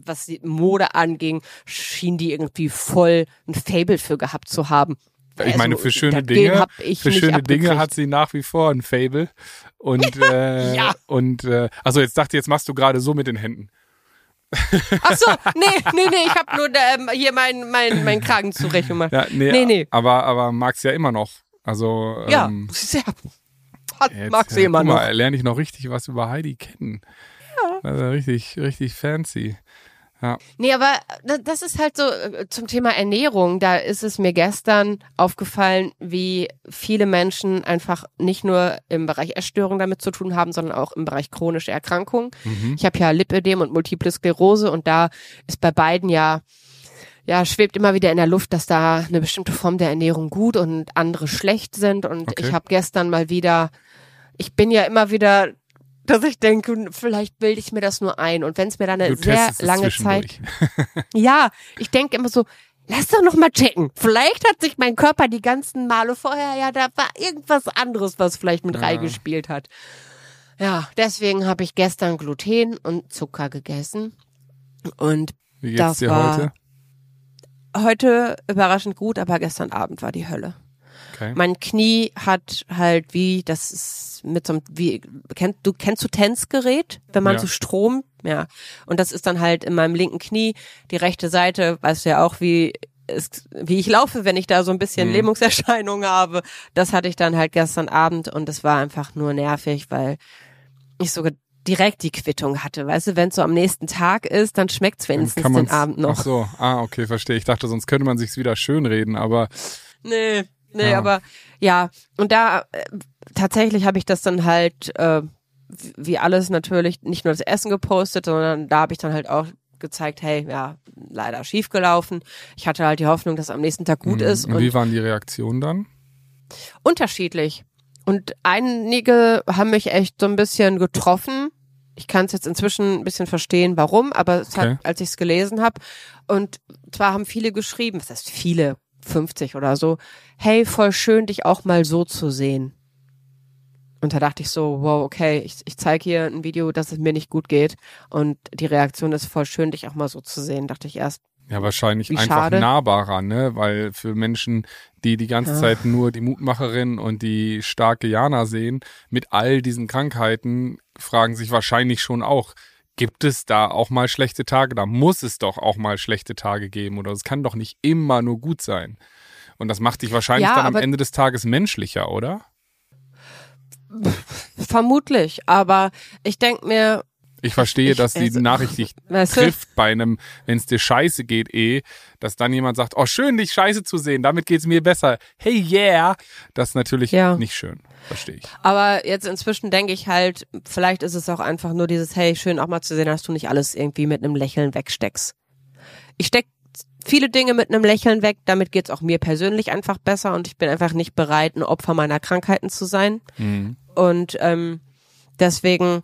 [SPEAKER 2] was die Mode anging, schien die irgendwie voll ein Fable für gehabt zu haben.
[SPEAKER 1] Ich meine,
[SPEAKER 2] Also,
[SPEAKER 1] für schöne Dinge,
[SPEAKER 2] ich
[SPEAKER 1] für schöne Dinge hat sie nach wie vor ein Fable. Und, <laughs> äh,
[SPEAKER 2] Ja.
[SPEAKER 1] und äh, also jetzt dachte, jetzt machst du gerade so mit den Händen. <laughs>
[SPEAKER 2] Ach so, nee, <laughs> nee, nee, ich habe nur ähm, hier meinen mein, mein Kragen zurecht gemacht.
[SPEAKER 1] Ja, nee,
[SPEAKER 2] Nee, nee.
[SPEAKER 1] aber aber mag's ja immer noch. Also
[SPEAKER 2] Ja,
[SPEAKER 1] ähm,
[SPEAKER 2] sehr. Hat,
[SPEAKER 1] jetzt, äh,
[SPEAKER 2] immer
[SPEAKER 1] guck
[SPEAKER 2] noch.
[SPEAKER 1] Mal, lerne ich noch richtig was über Heidi kennen. Ja. Also richtig richtig fancy.
[SPEAKER 2] Nee, aber da- das ist halt so äh, zum Thema Ernährung. Da ist es mir gestern aufgefallen, wie viele Menschen einfach nicht nur im Bereich Essstörung damit zu tun haben, sondern auch im Bereich chronische Erkrankungen.
[SPEAKER 1] Mhm.
[SPEAKER 2] Ich habe ja Lipödem und Multiple Sklerose und da ist bei beiden ja ja, schwebt immer wieder in der Luft, dass da eine bestimmte Form der Ernährung gut und andere schlecht sind. Und
[SPEAKER 1] Okay.
[SPEAKER 2] ich habe gestern mal wieder, ich bin ja immer wieder, dass ich denke, vielleicht bilde ich mir das nur ein. Und wenn es mir dann eine
[SPEAKER 1] Du
[SPEAKER 2] sehr lange Zeit ja, ich denke immer so, lass doch noch mal checken. Vielleicht hat sich mein Körper die ganzen Male vorher, ja, da war irgendwas anderes, was vielleicht mit
[SPEAKER 1] Ja.
[SPEAKER 2] reingespielt hat. Ja, deswegen habe ich gestern Gluten und Zucker gegessen. Und
[SPEAKER 1] Wie geht's
[SPEAKER 2] Das
[SPEAKER 1] dir
[SPEAKER 2] war-
[SPEAKER 1] heute?
[SPEAKER 2] heute überraschend gut, aber gestern Abend war die Hölle.
[SPEAKER 1] Okay.
[SPEAKER 2] Mein Knie hat halt wie, das ist mit so einem, wie, kennt, du kennst du Tänzgerät, wenn man
[SPEAKER 1] Ja.
[SPEAKER 2] so Strom, ja. Und das ist dann halt in meinem linken Knie, die rechte Seite, weißt du ja auch, wie, ist, wie ich laufe, wenn ich da so ein bisschen
[SPEAKER 1] Mhm.
[SPEAKER 2] Lähmungserscheinungen habe. Das hatte ich dann halt gestern Abend und es war einfach nur nervig, weil ich sogar direkt die Quittung hatte. Weißt du, wenn es so am nächsten Tag ist, dann schmeckt's
[SPEAKER 1] Dann
[SPEAKER 2] wenigstens
[SPEAKER 1] kann
[SPEAKER 2] den Abend noch.
[SPEAKER 1] Ach so, ah, okay, verstehe. Ich dachte, sonst könnte man sich's wieder schönreden, aber
[SPEAKER 2] Nee, nee,
[SPEAKER 1] Ja.
[SPEAKER 2] aber ja, und da äh, tatsächlich habe ich das dann halt, äh, wie- alles natürlich, nicht nur das Essen gepostet, sondern da habe ich dann halt auch gezeigt, hey, ja, leider schief gelaufen. Ich hatte halt die Hoffnung, dass am nächsten Tag gut
[SPEAKER 1] Mhm.
[SPEAKER 2] ist
[SPEAKER 1] Und
[SPEAKER 2] und
[SPEAKER 1] wie waren die Reaktionen dann?
[SPEAKER 2] unterschiedlich. Und einige haben mich echt so ein bisschen getroffen. Ich kann es jetzt inzwischen ein bisschen verstehen, warum, aber es
[SPEAKER 1] Okay.
[SPEAKER 2] hat, als ich es gelesen habe, und zwar haben viele geschrieben, was heißt viele, 50 oder so, hey, voll schön, dich auch mal so zu sehen. Und da dachte ich so, wow, okay, ich, ich zeige hier ein Video, dass es mir nicht gut geht. Und die Reaktion ist voll schön, dich auch mal so zu sehen, dachte ich erst.
[SPEAKER 1] Ja, wahrscheinlich einfach
[SPEAKER 2] schade.
[SPEAKER 1] nahbarer, ne? Weil für Menschen, die die ganze
[SPEAKER 2] Ja.
[SPEAKER 1] Zeit nur die Mutmacherin und die starke Jana sehen, mit all diesen Krankheiten, fragen sich wahrscheinlich schon auch, gibt es da auch mal schlechte Tage? Da muss es doch auch mal schlechte Tage geben oder es kann doch nicht immer nur gut sein. Und das macht dich wahrscheinlich
[SPEAKER 2] Ja,
[SPEAKER 1] dann am Ende des Tages menschlicher, oder?
[SPEAKER 2] Vermutlich, aber ich denk mir,
[SPEAKER 1] Ich verstehe,
[SPEAKER 2] Ich-
[SPEAKER 1] dass die
[SPEAKER 2] also-
[SPEAKER 1] Nachricht dich <laughs>
[SPEAKER 2] weißt du,
[SPEAKER 1] trifft bei einem, wenn es dir scheiße geht, eh, dass dann jemand sagt, oh schön, dich scheiße zu sehen, damit geht's mir besser. Hey yeah, das ist natürlich
[SPEAKER 2] Ja.
[SPEAKER 1] nicht schön, verstehe ich.
[SPEAKER 2] Aber jetzt inzwischen denke ich halt, vielleicht ist es auch einfach nur dieses, hey, schön auch mal zu sehen, dass du nicht alles irgendwie mit einem Lächeln wegsteckst. Ich steck viele Dinge mit einem Lächeln weg, damit geht's auch mir persönlich einfach besser und ich bin einfach nicht bereit, ein Opfer meiner Krankheiten zu sein.
[SPEAKER 1] Mhm.
[SPEAKER 2] Und ähm, deswegen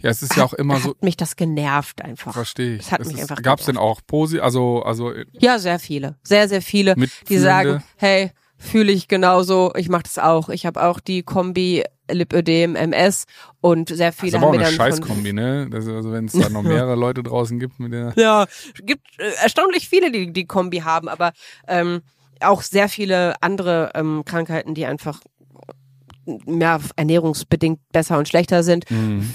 [SPEAKER 1] Ja, es ist ja auch immer
[SPEAKER 2] hat
[SPEAKER 1] so,
[SPEAKER 2] mich das genervt einfach.
[SPEAKER 1] verstehe ich.
[SPEAKER 2] Es hat
[SPEAKER 1] Es
[SPEAKER 2] mich
[SPEAKER 1] ist,
[SPEAKER 2] einfach
[SPEAKER 1] gab's denn auch Posi, also also
[SPEAKER 2] Ja, sehr viele. Sehr, sehr viele, die sagen, hey, fühle ich genauso, ich mache das auch. Ich habe auch die Kombi Lipödem MS und sehr
[SPEAKER 1] das ist
[SPEAKER 2] viele
[SPEAKER 1] aber auch eine Scheißkombi, ne? Das also wenn es da noch <laughs> mehrere Leute draußen gibt mit der
[SPEAKER 2] Ja, gibt äh, erstaunlich viele, die die Kombi haben, aber ähm, auch sehr viele andere ähm, Krankheiten, die einfach mehr ernährungsbedingt besser und schlechter sind.
[SPEAKER 1] Mhm.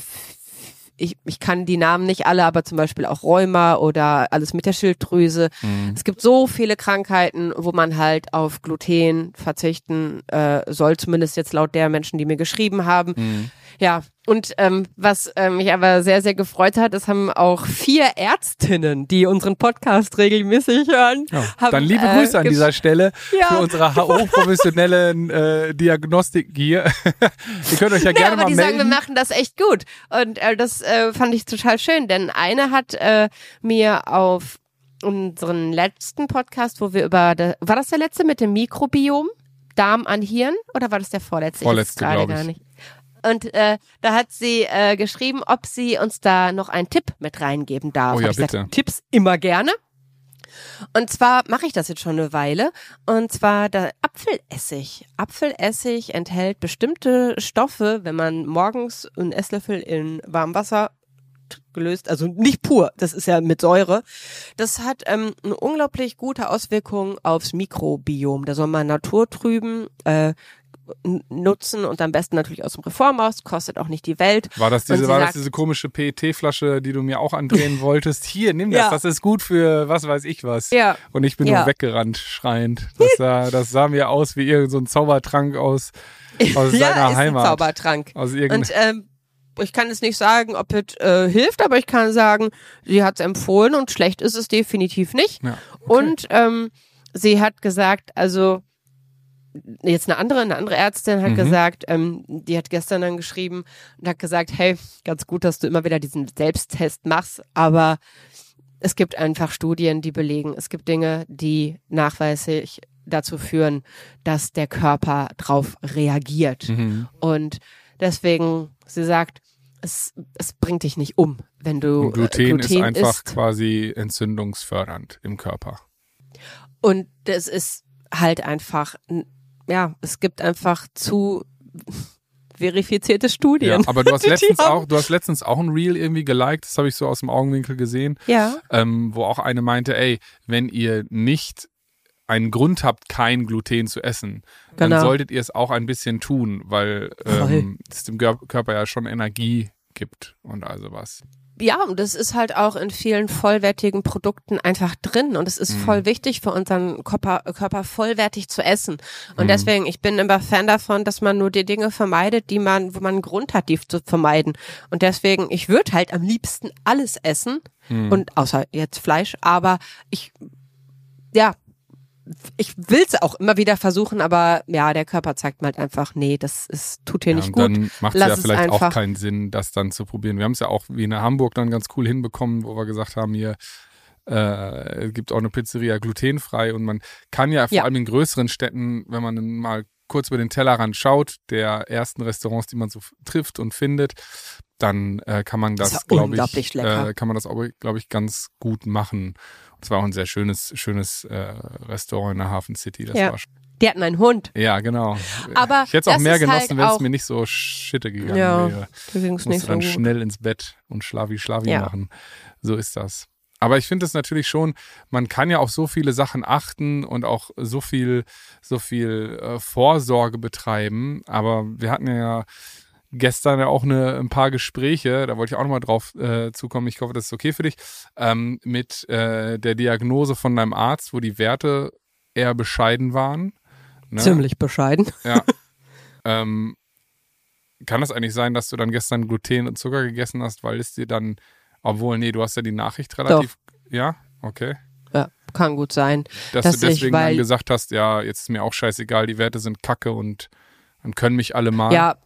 [SPEAKER 2] Ich, ich kann die Namen nicht alle, aber zum Beispiel auch Rheuma oder alles mit der Schilddrüse.
[SPEAKER 1] Mhm.
[SPEAKER 2] Es gibt so viele Krankheiten, wo man halt auf Gluten verzichten äh, soll, zumindest jetzt laut der Menschen, die mir geschrieben haben.
[SPEAKER 1] Mhm.
[SPEAKER 2] Ja, und ähm, was ähm, mich aber sehr, sehr gefreut hat, es haben auch vier Ärztinnen, die unseren Podcast regelmäßig hören.
[SPEAKER 1] Ja.
[SPEAKER 2] haben,
[SPEAKER 1] Dann liebe
[SPEAKER 2] äh,
[SPEAKER 1] Grüße an
[SPEAKER 2] gesch-
[SPEAKER 1] dieser Stelle
[SPEAKER 2] Ja.
[SPEAKER 1] für unsere hochprofessionellen äh, Diagnostik hier. <laughs> Ihr könnt euch ja gerne
[SPEAKER 2] aber
[SPEAKER 1] mal
[SPEAKER 2] die
[SPEAKER 1] melden.
[SPEAKER 2] sagen, wir machen das echt gut. Und äh, das äh, fand ich total schön, denn eine hat äh, mir auf unseren letzten Podcast, wo wir über, de, war das der letzte mit dem Mikrobiom? Darm an Hirn? Oder war das der vorletzte? Ich weiß es
[SPEAKER 1] Vorletzte,
[SPEAKER 2] gerade
[SPEAKER 1] glaub ich.
[SPEAKER 2] gar nicht. Und äh, da hat sie äh, geschrieben, ob sie uns da noch einen Tipp mit reingeben darf.
[SPEAKER 1] Oh ja, bitte.
[SPEAKER 2] Gesagt, Tipps immer gerne. Und zwar mache ich das jetzt schon eine Weile. Und zwar der Apfelessig. Apfelessig enthält bestimmte Stoffe, wenn man morgens einen Esslöffel in warmem Wasser gelöst, also nicht pur, das ist ja mit Säure. Das hat ähm, eine unglaublich gute Auswirkung aufs Mikrobiom. Da soll man naturtrüben, äh, nutzen und am besten natürlich aus dem Reformhaus, kostet auch nicht die Welt.
[SPEAKER 1] War das diese, war das
[SPEAKER 2] sagt-
[SPEAKER 1] diese komische PET-Flasche, die du mir auch andrehen <laughs> wolltest? Hier, nimm das,
[SPEAKER 2] Ja.
[SPEAKER 1] das ist gut für was weiß ich was.
[SPEAKER 2] Ja.
[SPEAKER 1] Und ich bin
[SPEAKER 2] Ja.
[SPEAKER 1] nur weggerannt, schreiend. Das sah, <laughs> das sah mir aus wie irgendein so ein Zaubertrank aus, aus
[SPEAKER 2] ja,
[SPEAKER 1] seiner
[SPEAKER 2] ist
[SPEAKER 1] Heimat.
[SPEAKER 2] ein Zaubertrank.
[SPEAKER 1] Aus
[SPEAKER 2] Und ähm, ich kann jetzt nicht sagen, ob es äh, hilft, aber ich kann sagen, sie hat es empfohlen und schlecht ist es definitiv nicht.
[SPEAKER 1] Ja,
[SPEAKER 2] Und ähm, sie hat gesagt, also jetzt eine andere, eine andere Ärztin hat
[SPEAKER 1] Mhm.
[SPEAKER 2] gesagt, ähm, die hat gestern dann geschrieben und hat gesagt, hey, ganz gut, dass du immer wieder diesen Selbsttest machst, aber es gibt einfach Studien, die belegen, es gibt Dinge, die nachweislich dazu führen, dass der Körper drauf reagiert.
[SPEAKER 1] Mhm.
[SPEAKER 2] Und deswegen, sie sagt, es, es bringt dich nicht um, wenn du
[SPEAKER 1] Gluten,
[SPEAKER 2] äh,
[SPEAKER 1] ist einfach
[SPEAKER 2] isst.
[SPEAKER 1] quasi entzündungsfördernd im Körper.
[SPEAKER 2] Und es ist halt einfach, ja, es gibt einfach zu verifizierte
[SPEAKER 1] Ja,
[SPEAKER 2] Studien.
[SPEAKER 1] aber du <laughs> hast letztens auch, du hast letztens auch ein Reel irgendwie geliked, das habe ich so aus dem Augenwinkel gesehen,
[SPEAKER 2] Ja,
[SPEAKER 1] ähm, wo auch eine meinte, ey, wenn ihr nicht einen Grund habt, kein Gluten zu essen, dann
[SPEAKER 2] Genau.
[SPEAKER 1] solltet ihr es auch ein bisschen tun, weil ähm, es dem Körper ja schon Energie gibt und also was.
[SPEAKER 2] Ja, und das ist halt auch in vielen vollwertigen Produkten einfach drin. Und es ist
[SPEAKER 1] Mhm.
[SPEAKER 2] voll wichtig für unseren Körper, Körper vollwertig zu essen. Und
[SPEAKER 1] Mhm.
[SPEAKER 2] deswegen, ich bin immer Fan davon, dass man nur die Dinge vermeidet, die man, wo man einen Grund hat, die zu vermeiden. Und deswegen, ich würde halt am liebsten alles essen.
[SPEAKER 1] Mhm.
[SPEAKER 2] Und außer jetzt Fleisch, aber ich, ja, ich will's auch immer wieder versuchen, aber ja, der Körper zeigt mir halt einfach, nee, das ist, tut hier
[SPEAKER 1] Ja,
[SPEAKER 2] nicht
[SPEAKER 1] und
[SPEAKER 2] gut.
[SPEAKER 1] dann macht es ja
[SPEAKER 2] es
[SPEAKER 1] vielleicht auch
[SPEAKER 2] einfach.
[SPEAKER 1] keinen Sinn, das dann zu probieren. Wir haben es ja auch wie in Hamburg dann ganz cool hinbekommen, wo wir gesagt haben, hier äh, es gibt auch eine Pizzeria glutenfrei und man kann ja vor
[SPEAKER 2] Ja.
[SPEAKER 1] allem in größeren Städten, wenn man mal kurz über den Tellerrand schaut, der ersten Restaurants, die man so trifft und findet, dann äh, kann man
[SPEAKER 2] Das
[SPEAKER 1] das, glaube ich, äh, kann man das auch, glaube ich, ganz gut machen. Es war auch ein sehr schönes, schönes äh, Restaurant in der Hafen City. Das
[SPEAKER 2] Ja.
[SPEAKER 1] war schon,
[SPEAKER 2] Die hatten einen Hund.
[SPEAKER 1] ja, genau.
[SPEAKER 2] Aber
[SPEAKER 1] ich hätte es auch mehr
[SPEAKER 2] halt
[SPEAKER 1] genossen, wenn es mir nicht so schitte gegangen
[SPEAKER 2] Ja,
[SPEAKER 1] wäre.
[SPEAKER 2] Da ging's nicht so
[SPEAKER 1] dann
[SPEAKER 2] gut.
[SPEAKER 1] schnell ins Bett und schlavi schlavi
[SPEAKER 2] Ja.
[SPEAKER 1] machen. So ist das. Aber ich finde es natürlich schon, man kann ja auf so viele Sachen achten und auch so viel, so viel äh, Vorsorge betreiben. Aber wir hatten ja gestern ja auch eine, ein paar Gespräche, da wollte ich auch nochmal drauf äh, zukommen, ich hoffe, das ist okay für dich, ähm, mit äh, der Diagnose von deinem Arzt, wo die Werte eher bescheiden waren. Ne?
[SPEAKER 2] Ziemlich bescheiden.
[SPEAKER 1] Ja. <laughs> ähm, kann das eigentlich sein, dass du dann gestern Gluten und Zucker gegessen hast, weil es dir dann, obwohl, nee, du hast ja die Nachricht relativ, ja, okay.
[SPEAKER 2] Ja, kann gut sein.
[SPEAKER 1] Dass,
[SPEAKER 2] Dass
[SPEAKER 1] du
[SPEAKER 2] ich,
[SPEAKER 1] deswegen dann
[SPEAKER 2] weil-
[SPEAKER 1] gesagt hast, ja, jetzt ist mir auch scheißegal, die Werte sind kacke und dann können mich alle mal.
[SPEAKER 2] Ja.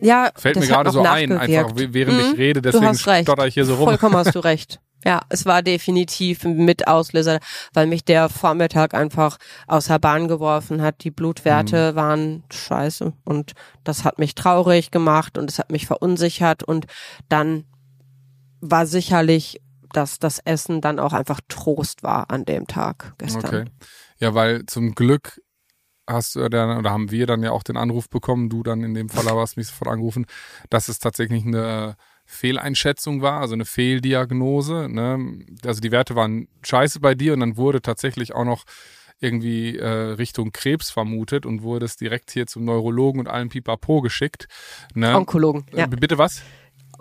[SPEAKER 2] Ja,
[SPEAKER 1] Fällt mir gerade so ein, einfach während ich
[SPEAKER 2] Mhm,
[SPEAKER 1] rede,
[SPEAKER 2] du
[SPEAKER 1] deswegen stotter ich hier so rum.
[SPEAKER 2] Vollkommen hast du <laughs> recht. Ja, es war definitiv mit Auslöser, weil mich der Vormittag einfach aus der Bahn geworfen hat. Die Blutwerte
[SPEAKER 1] Mhm.
[SPEAKER 2] waren scheiße und das hat mich traurig gemacht und es hat mich verunsichert und dann war sicherlich, dass das Essen dann auch einfach Trost war an dem Tag gestern.
[SPEAKER 1] Okay. Ja, weil zum Glück hast du dann, oder haben wir dann ja auch den Anruf bekommen, du dann in dem Fall aber hast mich sofort angerufen, dass es tatsächlich eine Fehleinschätzung war, also eine Fehldiagnose. Ne? Also die Werte waren scheiße bei dir und dann wurde tatsächlich auch noch irgendwie äh, Richtung Krebs vermutet und wurde es direkt hier zum Neurologen und allen Pipapo geschickt. Ne?
[SPEAKER 2] Onkologen, ja.
[SPEAKER 1] Äh, Bitte was?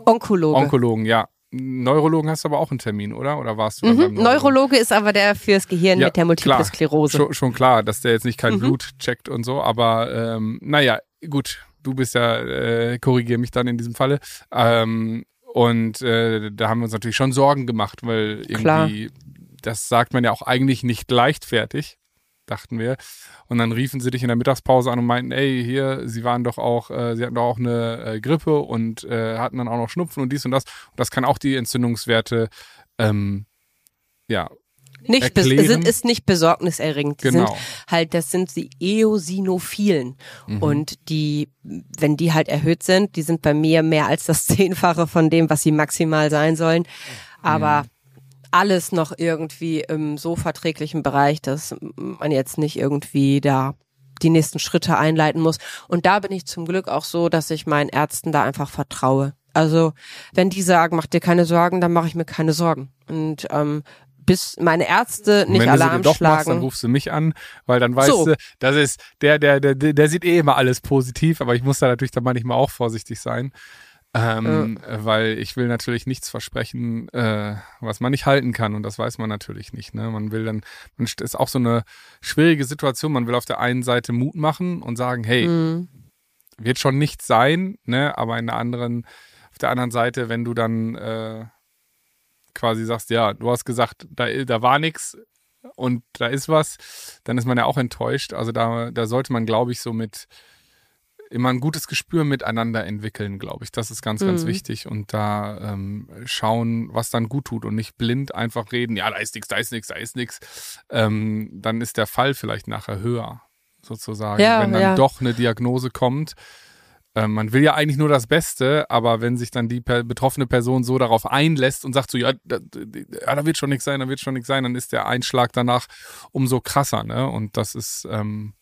[SPEAKER 2] Onkologe.
[SPEAKER 1] Onkologen, ja. Neurologen hast du aber auch einen Termin, oder? Oder warst du
[SPEAKER 2] Mhm. Neurologe ist aber der fürs Gehirn
[SPEAKER 1] Ja,
[SPEAKER 2] mit der Multiple
[SPEAKER 1] klar.
[SPEAKER 2] Sklerose.
[SPEAKER 1] Schon, schon klar, dass der jetzt nicht kein
[SPEAKER 2] Mhm.
[SPEAKER 1] Blut checkt und so, aber ähm, naja, gut, du bist ja, äh, korrigier mich dann in diesem Falle. Ähm, und äh, da haben wir uns natürlich schon Sorgen gemacht, weil
[SPEAKER 2] Klar.
[SPEAKER 1] irgendwie, das sagt man ja auch eigentlich nicht leichtfertig, dachten wir. Und dann riefen sie dich in der Mittagspause an und meinten, ey, hier, sie waren doch auch, äh, sie hatten doch auch eine äh, Grippe und äh, hatten dann auch noch Schnupfen und dies und das. Und das kann auch die Entzündungswerte ähm, ja,
[SPEAKER 2] Nicht sind, ist nicht besorgniserregend. Die
[SPEAKER 1] Genau.
[SPEAKER 2] sind halt, das sind die Eosinophilen.
[SPEAKER 1] Mhm.
[SPEAKER 2] Und die, wenn die halt erhöht sind, die sind bei mir mehr als das Zehnfache von dem, was sie maximal sein sollen. Aber
[SPEAKER 1] Mhm.
[SPEAKER 2] Alles noch irgendwie im so verträglichen Bereich, dass man jetzt nicht irgendwie da die nächsten Schritte einleiten muss. Und da bin ich zum Glück auch so, dass ich meinen Ärzten da einfach vertraue. Also wenn die sagen, mach dir keine Sorgen, dann mache ich mir keine Sorgen. Und ähm, bis meine Ärzte nicht
[SPEAKER 1] wenn du sie
[SPEAKER 2] Alarm
[SPEAKER 1] doch machst, dann
[SPEAKER 2] schlagen.
[SPEAKER 1] rufst du mich an, weil dann weißt
[SPEAKER 2] So.
[SPEAKER 1] du, das ist, der, der, der der sieht eh immer alles positiv, aber ich muss da natürlich dann manchmal auch vorsichtig sein. Ähm, äh, Weil ich will natürlich nichts versprechen, äh, was man nicht halten kann und das weiß man natürlich nicht. Ne? Man will dann, man st- ist auch so eine schwierige Situation. Man will auf der einen Seite Mut machen und sagen, hey,
[SPEAKER 2] Mhm.
[SPEAKER 1] wird schon nichts sein, ne? Aber in der anderen, auf der anderen Seite, wenn du dann äh, quasi sagst, ja, du hast gesagt, da, da war nichts und da ist was, dann ist man ja auch enttäuscht. Also da, da sollte man, glaube ich, so mit immer ein gutes Gespür miteinander entwickeln, glaube ich. Das ist ganz, ganz
[SPEAKER 2] Mhm.
[SPEAKER 1] wichtig. Und da ähm, schauen, was dann gut tut und nicht blind einfach reden, ja, da ist nichts, da ist nichts, da ist nichts. Ähm, dann ist der Fall vielleicht nachher höher, sozusagen.
[SPEAKER 2] Ja,
[SPEAKER 1] Wenn dann
[SPEAKER 2] ja.
[SPEAKER 1] doch eine Diagnose kommt. Ähm, man will ja eigentlich nur das Beste, aber wenn sich dann die per betroffene Person so darauf einlässt und sagt so, ja, da, ja, da wird schon nichts sein, da wird schon nichts sein, dann ist der Einschlag danach umso krasser, ne? Und das ist ähm,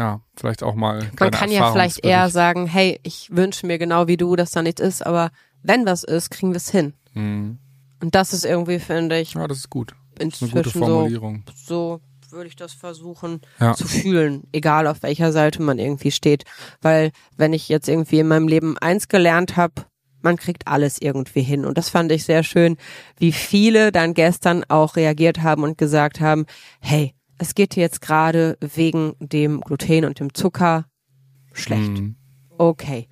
[SPEAKER 1] ja vielleicht auch mal.
[SPEAKER 2] Man kann ja vielleicht eher sagen, hey, ich wünsche mir genau wie du, dass da nichts ist, aber wenn was ist, kriegen wir es hin.
[SPEAKER 1] Mhm.
[SPEAKER 2] Und das ist irgendwie, finde ich,
[SPEAKER 1] Ja, das ist gut. Das ist eine
[SPEAKER 2] inzwischen
[SPEAKER 1] gute
[SPEAKER 2] so,
[SPEAKER 1] Formulierung.
[SPEAKER 2] so würde ich das versuchen
[SPEAKER 1] Ja.
[SPEAKER 2] zu fühlen, egal auf welcher Seite man irgendwie steht. Weil wenn ich jetzt irgendwie in meinem Leben eins gelernt habe, man kriegt alles irgendwie hin. Und das fand ich sehr schön, wie viele dann gestern auch reagiert haben und gesagt haben, hey, es geht dir jetzt gerade wegen dem Gluten und dem Zucker schlecht.
[SPEAKER 1] Mhm.
[SPEAKER 2] Okay,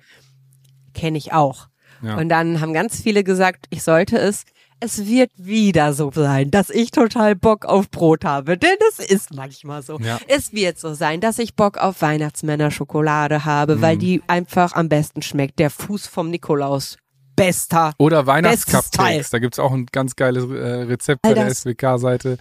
[SPEAKER 2] kenne ich auch.
[SPEAKER 1] Ja.
[SPEAKER 2] Und dann haben ganz viele gesagt, ich sollte es. Es wird wieder so sein, dass ich total Bock auf Brot habe, denn es ist manchmal so.
[SPEAKER 1] Ja.
[SPEAKER 2] Es wird so sein, dass ich Bock auf Weihnachtsmänner Schokolade habe, weil
[SPEAKER 1] Mhm.
[SPEAKER 2] die einfach am besten schmeckt. Der Fuß vom Nikolaus. Bester.
[SPEAKER 1] Oder Weihnachtscupcakes. Da gibt's auch ein ganz geiles äh, Rezept bei der. SWK-Seite.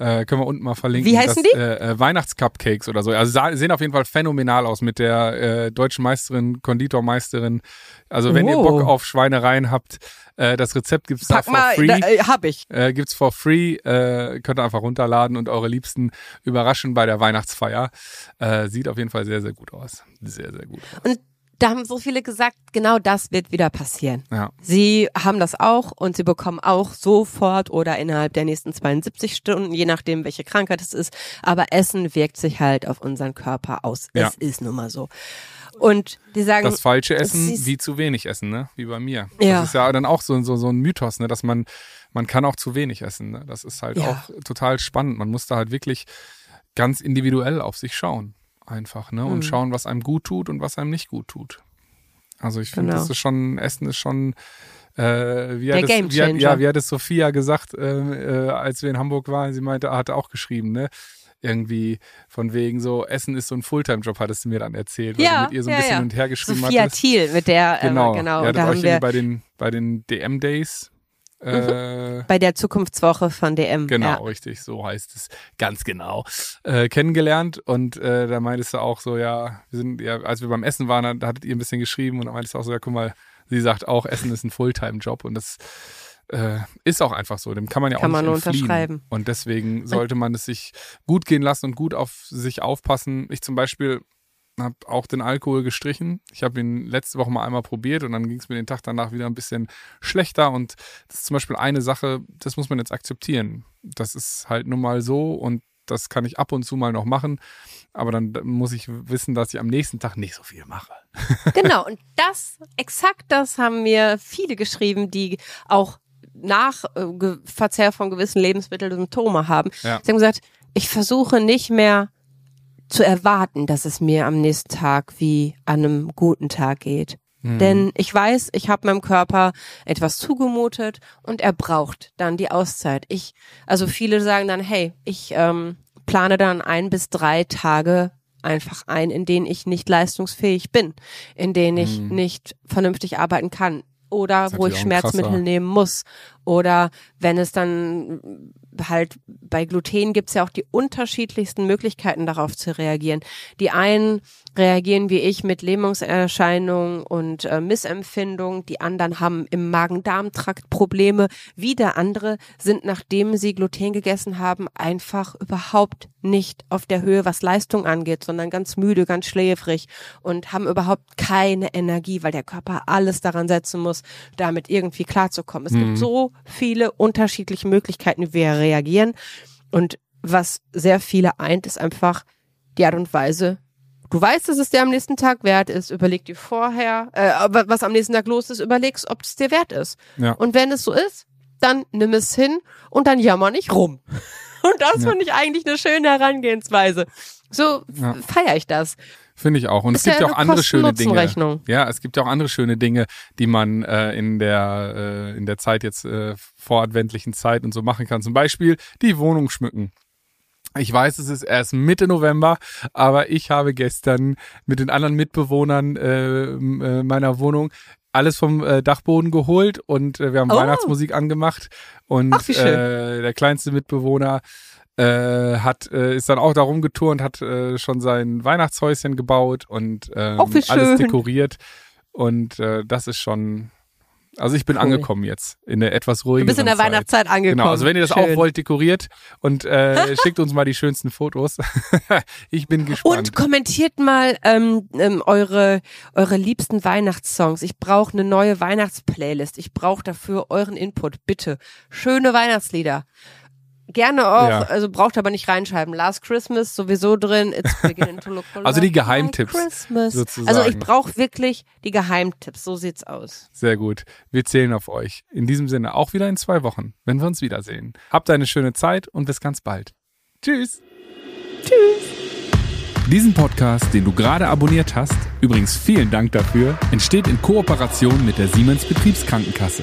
[SPEAKER 1] Äh, können wir unten mal verlinken.
[SPEAKER 2] Wie heißen
[SPEAKER 1] das,
[SPEAKER 2] die?
[SPEAKER 1] Äh, äh, Weihnachtscupcakes oder so. Also sehen auf jeden Fall phänomenal aus mit der äh, deutschen Meisterin, Konditormeisterin. Also wenn ihr
[SPEAKER 2] Oh.
[SPEAKER 1] Bock auf Schweinereien habt, äh, das Rezept gibt's da
[SPEAKER 2] Pack
[SPEAKER 1] for
[SPEAKER 2] mal,
[SPEAKER 1] free.
[SPEAKER 2] da, äh, hab ich.
[SPEAKER 1] äh, gibt's for free, äh, könnt ihr einfach runterladen und eure Liebsten überraschen bei der Weihnachtsfeier. Äh, sieht auf jeden Fall sehr, sehr gut aus. Sehr, sehr gut.
[SPEAKER 2] Und da haben so viele gesagt, genau das wird wieder passieren.
[SPEAKER 1] Ja.
[SPEAKER 2] Sie haben das auch und sie bekommen auch sofort oder innerhalb der nächsten 72 Stunden, je nachdem, welche Krankheit es ist. Aber Essen wirkt sich halt auf unseren Körper aus.
[SPEAKER 1] Ja.
[SPEAKER 2] Es ist nun mal so. Und die sagen,
[SPEAKER 1] das falsche Essen wie zu wenig essen, ne? Wie bei mir.
[SPEAKER 2] Ja.
[SPEAKER 1] Das ist ja dann auch so, so, so ein Mythos, ne? Dass man, man kann auch zu wenig essen. Ne? Das ist halt
[SPEAKER 2] Ja.
[SPEAKER 1] auch total spannend. Man muss da halt wirklich ganz individuell auf sich schauen. Einfach, ne? Und
[SPEAKER 2] Mhm.
[SPEAKER 1] schauen, was einem gut tut und was einem nicht gut tut. Also ich finde,
[SPEAKER 2] Genau.
[SPEAKER 1] das ist schon, Essen ist schon äh, wie
[SPEAKER 2] Der
[SPEAKER 1] hat es, wie hat, ja, wie hat es Sophia gesagt, äh, äh, als wir in Hamburg waren? Sie meinte, hatte auch geschrieben, ne? Irgendwie von wegen so, Essen ist so ein Fulltime-Job, hattest du mir dann erzählt, weil
[SPEAKER 2] Ja,
[SPEAKER 1] du mit ihr so ein
[SPEAKER 2] ja,
[SPEAKER 1] bisschen
[SPEAKER 2] ja.
[SPEAKER 1] hin und her geschrieben
[SPEAKER 2] Sophia
[SPEAKER 1] hattest.
[SPEAKER 2] Thiel, mit der,
[SPEAKER 1] Genau,
[SPEAKER 2] äh, genau,
[SPEAKER 1] Ihr
[SPEAKER 2] und da haben wir
[SPEAKER 1] bei den, bei den DM-Days. Äh,
[SPEAKER 2] bei der Zukunftswoche von DM.
[SPEAKER 1] Genau,
[SPEAKER 2] Ja.
[SPEAKER 1] richtig, so heißt es. Ganz genau. Äh, kennengelernt und äh, da meintest du auch so, ja, wir sind, ja, als wir beim Essen waren, da, hattet ihr ein bisschen geschrieben und da meintest du auch so, ja, guck mal, sie sagt auch, Essen ist ein Fulltime-Job und das äh, ist auch einfach so. Dem kann man ja
[SPEAKER 2] Kann
[SPEAKER 1] auch
[SPEAKER 2] man
[SPEAKER 1] nicht entfliehen.
[SPEAKER 2] unterschreiben.
[SPEAKER 1] Und deswegen sollte man es sich gut gehen lassen und gut auf sich aufpassen. Ich zum Beispiel habe auch den Alkohol gestrichen. Ich habe ihn letzte Woche mal einmal probiert und dann ging es mir den Tag danach wieder ein bisschen schlechter. Und das ist zum Beispiel eine Sache, das muss man jetzt akzeptieren. Das ist halt nun mal so und das kann ich ab und zu mal noch machen. Aber dann muss ich wissen, dass ich am nächsten Tag nicht so viel mache. <laughs>
[SPEAKER 2] Genau, und das, exakt das haben mir viele geschrieben, die auch nach äh, Verzehr von gewissen Lebensmitteln Symptome haben.
[SPEAKER 1] Ja.
[SPEAKER 2] Sie haben gesagt, ich versuche nicht mehr zu erwarten, dass es mir am nächsten Tag wie an einem guten Tag geht.
[SPEAKER 1] Mhm.
[SPEAKER 2] Denn ich weiß, ich habe meinem Körper etwas zugemutet und er braucht dann die Auszeit. Ich, also viele sagen dann, hey, ich ähm, plane dann ein bis drei Tage einfach ein, in denen ich nicht leistungsfähig bin, in denen ich
[SPEAKER 1] Mhm.
[SPEAKER 2] nicht vernünftig arbeiten kann oder wo ich Schmerzmittel
[SPEAKER 1] krasser-
[SPEAKER 2] nehmen muss oder wenn es dann halt bei Gluten gibt's ja auch die unterschiedlichsten Möglichkeiten darauf zu reagieren. Die einen reagieren wie ich mit Lähmungserscheinungen und äh, Missempfindungen, die anderen haben im Magen-Darm-Trakt Probleme, wieder andere sind, nachdem sie Gluten gegessen haben, einfach überhaupt nicht auf der Höhe, was Leistung angeht, sondern ganz müde, ganz schläfrig und haben überhaupt keine Energie, weil der Körper alles daran setzen muss, damit irgendwie klarzukommen. Es
[SPEAKER 1] Mhm.
[SPEAKER 2] gibt so viele unterschiedliche Möglichkeiten, wie wir reagieren. Und was sehr viele eint, ist einfach die Art und Weise, Du weißt, dass es dir am nächsten Tag wert ist. Überleg dir vorher, äh, was am nächsten Tag los ist, überlegst, ob es dir wert ist.
[SPEAKER 1] Ja.
[SPEAKER 2] Und wenn es so ist, dann nimm es hin und dann jammer nicht rum. <laughs> Und das
[SPEAKER 1] Ja.
[SPEAKER 2] finde ich eigentlich eine schöne Herangehensweise. So
[SPEAKER 1] Ja.
[SPEAKER 2] feiere ich das.
[SPEAKER 1] Finde ich auch. Und
[SPEAKER 2] Ist
[SPEAKER 1] es gibt
[SPEAKER 2] ja
[SPEAKER 1] ja auch andere schöne Dinge. Ja, es gibt ja auch andere schöne Dinge, die man äh, in der äh, in der Zeit jetzt äh, voradventlichen Zeit und so machen kann. Zum Beispiel die Wohnung schmücken. Ich weiß, es ist erst Mitte November, aber ich habe gestern mit den anderen Mitbewohnern äh, äh, meiner Wohnung alles vom äh, Dachboden geholt und äh, wir haben
[SPEAKER 2] Oh.
[SPEAKER 1] Weihnachtsmusik angemacht und
[SPEAKER 2] Ach,
[SPEAKER 1] äh, der kleinste Mitbewohner äh, hat äh, ist dann auch da rumgeturnt, hat äh, schon sein Weihnachtshäuschen gebaut und ähm, alles
[SPEAKER 2] schön.
[SPEAKER 1] dekoriert und äh, das ist schon also ich bin
[SPEAKER 2] Cool.
[SPEAKER 1] angekommen jetzt in der etwas
[SPEAKER 2] Du
[SPEAKER 1] ruhigeren
[SPEAKER 2] bist in der
[SPEAKER 1] Zeit.
[SPEAKER 2] Weihnachtszeit angekommen.
[SPEAKER 1] Genau, also wenn ihr das
[SPEAKER 2] Schön.
[SPEAKER 1] auch wollt, dekoriert und äh, <laughs> schickt uns mal die schönsten Fotos. <laughs> ich bin gespannt.
[SPEAKER 2] Und kommentiert mal ähm, ähm, eure eure liebsten Weihnachtssongs. Ich brauche eine neue Weihnachtsplaylist. Ich brauche dafür euren Input, bitte. Schöne Weihnachtslieder. Gerne auch,
[SPEAKER 1] Ja.
[SPEAKER 2] also braucht aber nicht reinschreiben. Last Christmas sowieso drin. It's beginning to look <laughs>
[SPEAKER 1] Also die Geheimtipps
[SPEAKER 2] Christmas.
[SPEAKER 1] sozusagen.
[SPEAKER 2] Also ich brauche wirklich die Geheimtipps. So sieht's aus.
[SPEAKER 1] Sehr gut. Wir zählen auf euch. In diesem Sinne auch wieder in zwei Wochen, wenn wir uns wiedersehen. Habt eine schöne Zeit und bis ganz bald. Tschüss. Diesen Podcast, den du gerade abonniert hast, übrigens vielen Dank dafür, entsteht in Kooperation mit der Siemens Betriebskrankenkasse.